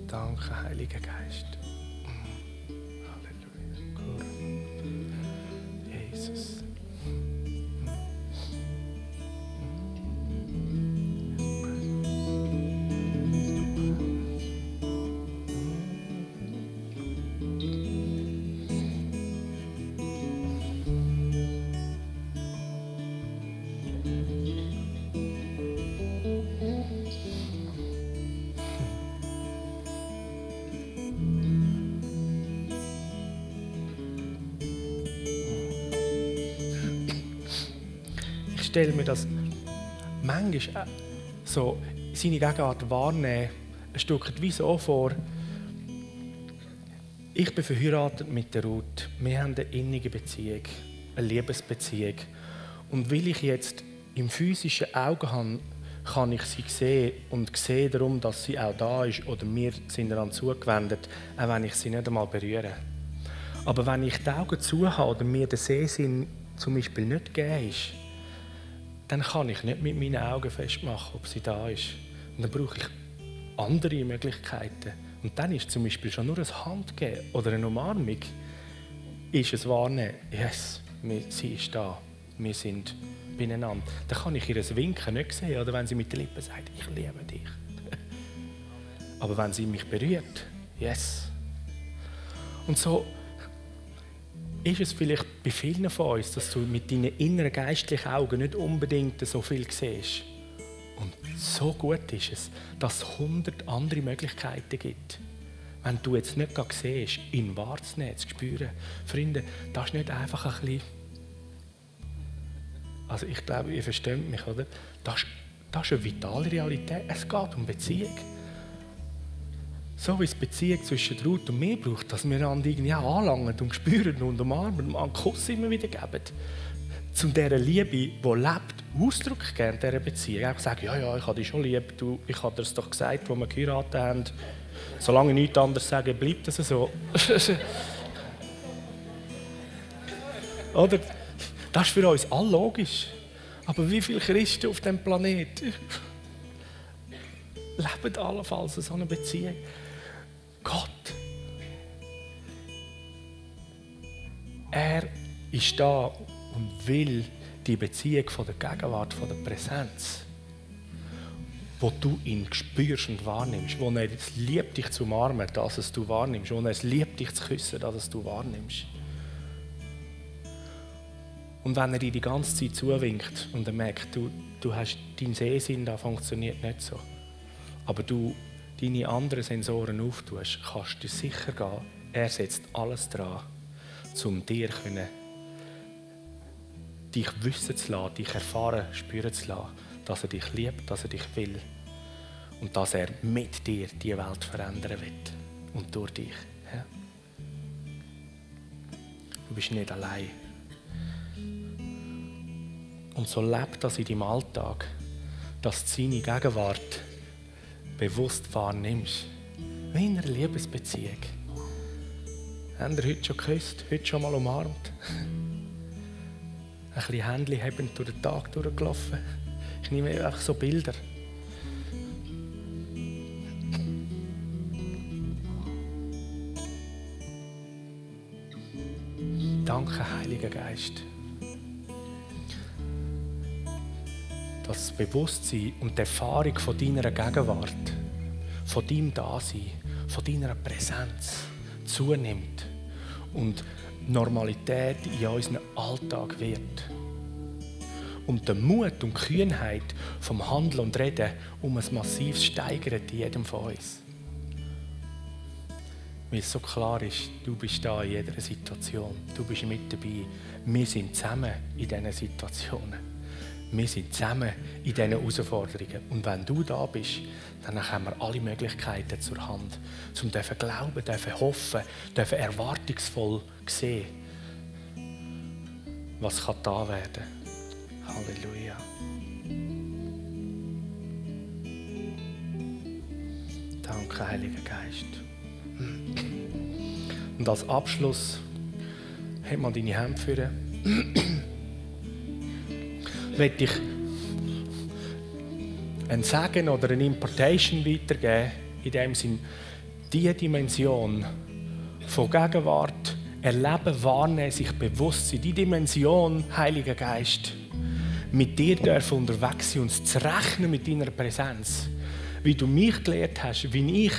Danke, Heiliger Geist. Stelle mir das manchmal so seine Gegenwart wahrnehmen, ein Stück wie so vor. Ich bin verheiratet mit der Ruth. Wir haben eine innige Beziehung, eine Liebesbeziehung. Und will ich jetzt im physischen Auge habe, kann ich sie sehen und sehe darum, dass sie auch da ist oder wir sind daran zugewendet, auch wenn ich sie nicht einmal berühre. Aber wenn ich die Augen zu habe oder mir der Sehsinn zum Beispiel nicht gegeben ist, dann kann ich nicht mit meinen Augen festmachen, ob sie da ist. Und dann brauche ich andere Möglichkeiten. Und dann ist zum Beispiel schon nur ein Handgeben oder eine Umarmung, ist es wahrnehmen, yes, sie ist da, wir sind beieinander. Dann kann ich ihr Winken nicht sehen, oder wenn sie mit den Lippen sagt, ich liebe dich. Aber wenn sie mich berührt, yes. Und so ist es vielleicht bei vielen von uns, dass du mit deinen inneren geistlichen Augen nicht unbedingt so viel siehst. Und so gut ist es, dass es hundert andere Möglichkeiten gibt. Wenn du jetzt nicht gerade siehst, ihn wahrzunehmen, zu spüren. Freunde, das ist nicht einfach ein bisschen. Also, ich glaube, ihr versteht mich, oder? Das ist, das ist eine vitale Realität. Es geht um Beziehung. So wie es Beziehung zwischen Ruth und mir braucht, dass wir einander irgendwie anlangen und spüren und umarmen und einen Kuss immer wieder geben. Zu dieser Liebe, die lebt, Ausdruck geben in dieser Beziehung. Einfach sagen, ja, ja, ich habe dich schon lieb, du, ich habe dir das doch gesagt, wo wir geheiratet haben. Solange ich nichts anderes sage, bleibt es so. Oder? Das ist für uns all logisch. Aber wie viele Christen auf dem Planeten leben allenfalls so eine Beziehung? Gott. Er ist da und will die Beziehung von der Gegenwart, von der Präsenz, wo du ihn spürst und wahrnimmst, wo er es liebt, dich zu umarmen, dass es du wahrnimmst, wo er es liebt, dich zu küssen, dass es du wahrnimmst. Und wenn er dir die ganze Zeit zuwinkt und er merkt, du, du hast dein Sehsinn, da funktioniert nicht so, aber du deine anderen Sensoren auftust, kannst du sicher gehen, er setzt alles dran, um dir können, dich wissen zu lassen, dich erfahren, spüren zu lassen, dass er dich liebt, dass er dich will und dass er mit dir die Welt verändern wird und durch dich. Ja? Du bist nicht allein. Und so lebt das in deinem Alltag, dass seine Gegenwart bewusst wahrnimmst. Wie in einer Liebesbeziehung. Habt ihr heute schon geküsst? Heute schon mal umarmt? Ein bisschen Händchen haben durch den Tag durchgelaufen? Ich nehme einfach so Bilder. Danke, Heiliger Geist. Das Bewusstsein und die Erfahrung von deiner Gegenwart, von deinem Dasein, von deiner Präsenz zunimmt und Normalität in unserem Alltag wird. Und der Mut und Kühnheit vom Handeln und Reden um ein massives steigert in jedem von uns. Weil es so klar ist, du bist da in jeder Situation. Du bist mit dabei. Wir sind zusammen in diesen Situationen wir sind zusammen in diesen Herausforderungen. Und wenn du da bist, dann haben wir alle Möglichkeiten zur Hand, um dürfen glauben, dürfen hoffen, dürfen erwartungsvoll sehen, was kann da werden. Halleluja. Danke, Heiliger Geist. Und als Abschluss, heb mal deine Hände führen möchte ich ein Sagen oder eine Importation weitergeben, in dem Sinn, diese Dimension von Gegenwart, Erleben, Wahrnehmen, sich bewusst sein, die Dimension, Heiliger Geist, mit dir dürfen unterwegs sein und zu rechnen mit deiner Präsenz. Wie du mich gelehrt hast, wie ich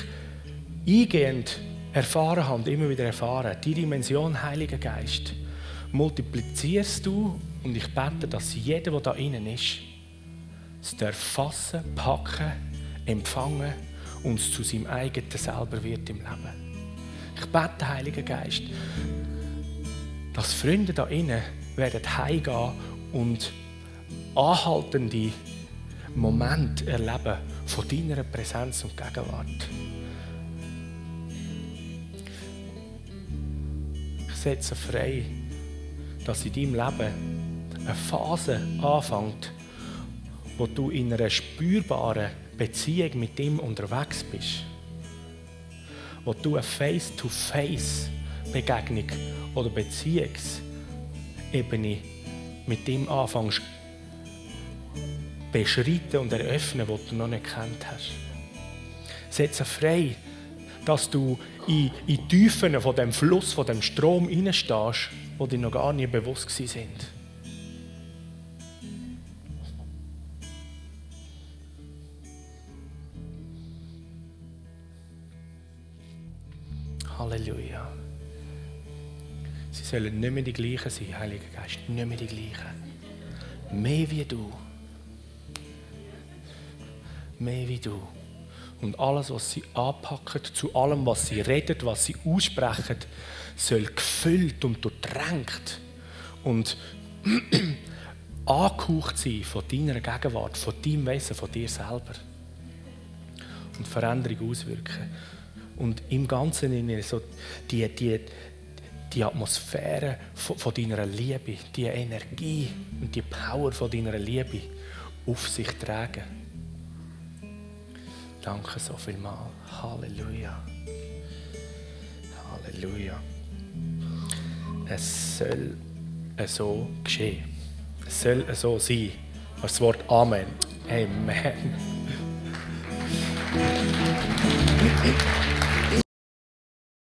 eingehend erfahren habe, immer wieder erfahren, die Dimension, Heiliger Geist, multiplizierst du und ich bete, dass jeder, der da innen ist, es darf fassen, packen, empfangen und es zu seinem eigenen selber wird im Leben. Ich bete, Heiliger Geist, dass Freunde da innen werden heimgehen und anhaltende Momente erleben von deiner Präsenz und Gegenwart. Ich setze frei, dass in deinem Leben eine Phase anfängt, wo du in einer spürbaren Beziehung mit ihm unterwegs bist. Wo du eine Face-to-Face-Begegnung oder Beziehungsebene mit ihm anfängst beschreiten und eröffnen, was du noch nicht kennt hast. Setze frei, dass du in, in Tiefen von dem Fluss, von dem Strom hineinstehst, wo dir noch gar nicht bewusst sind. Halleluja. Sie sollen nicht mehr die gleichen sein, Heiliger Geist, nicht mehr die gleichen. Mehr wie du. Mehr wie du. Und alles, was sie anpacken, zu allem, was sie reden, was sie aussprechen, soll gefüllt und durchdrängt und angehaucht sein von deiner Gegenwart, von deinem Wesen, von dir selber. Und Veränderung auswirken. Und im Ganzen in so die, die, die Atmosphäre von, von deiner Liebe, die Energie und die Power von deiner Liebe auf sich tragen. Danke so viel mal. Halleluja. Halleluja. Es soll so geschehen. Es soll so sein. Das Wort Amen. Amen.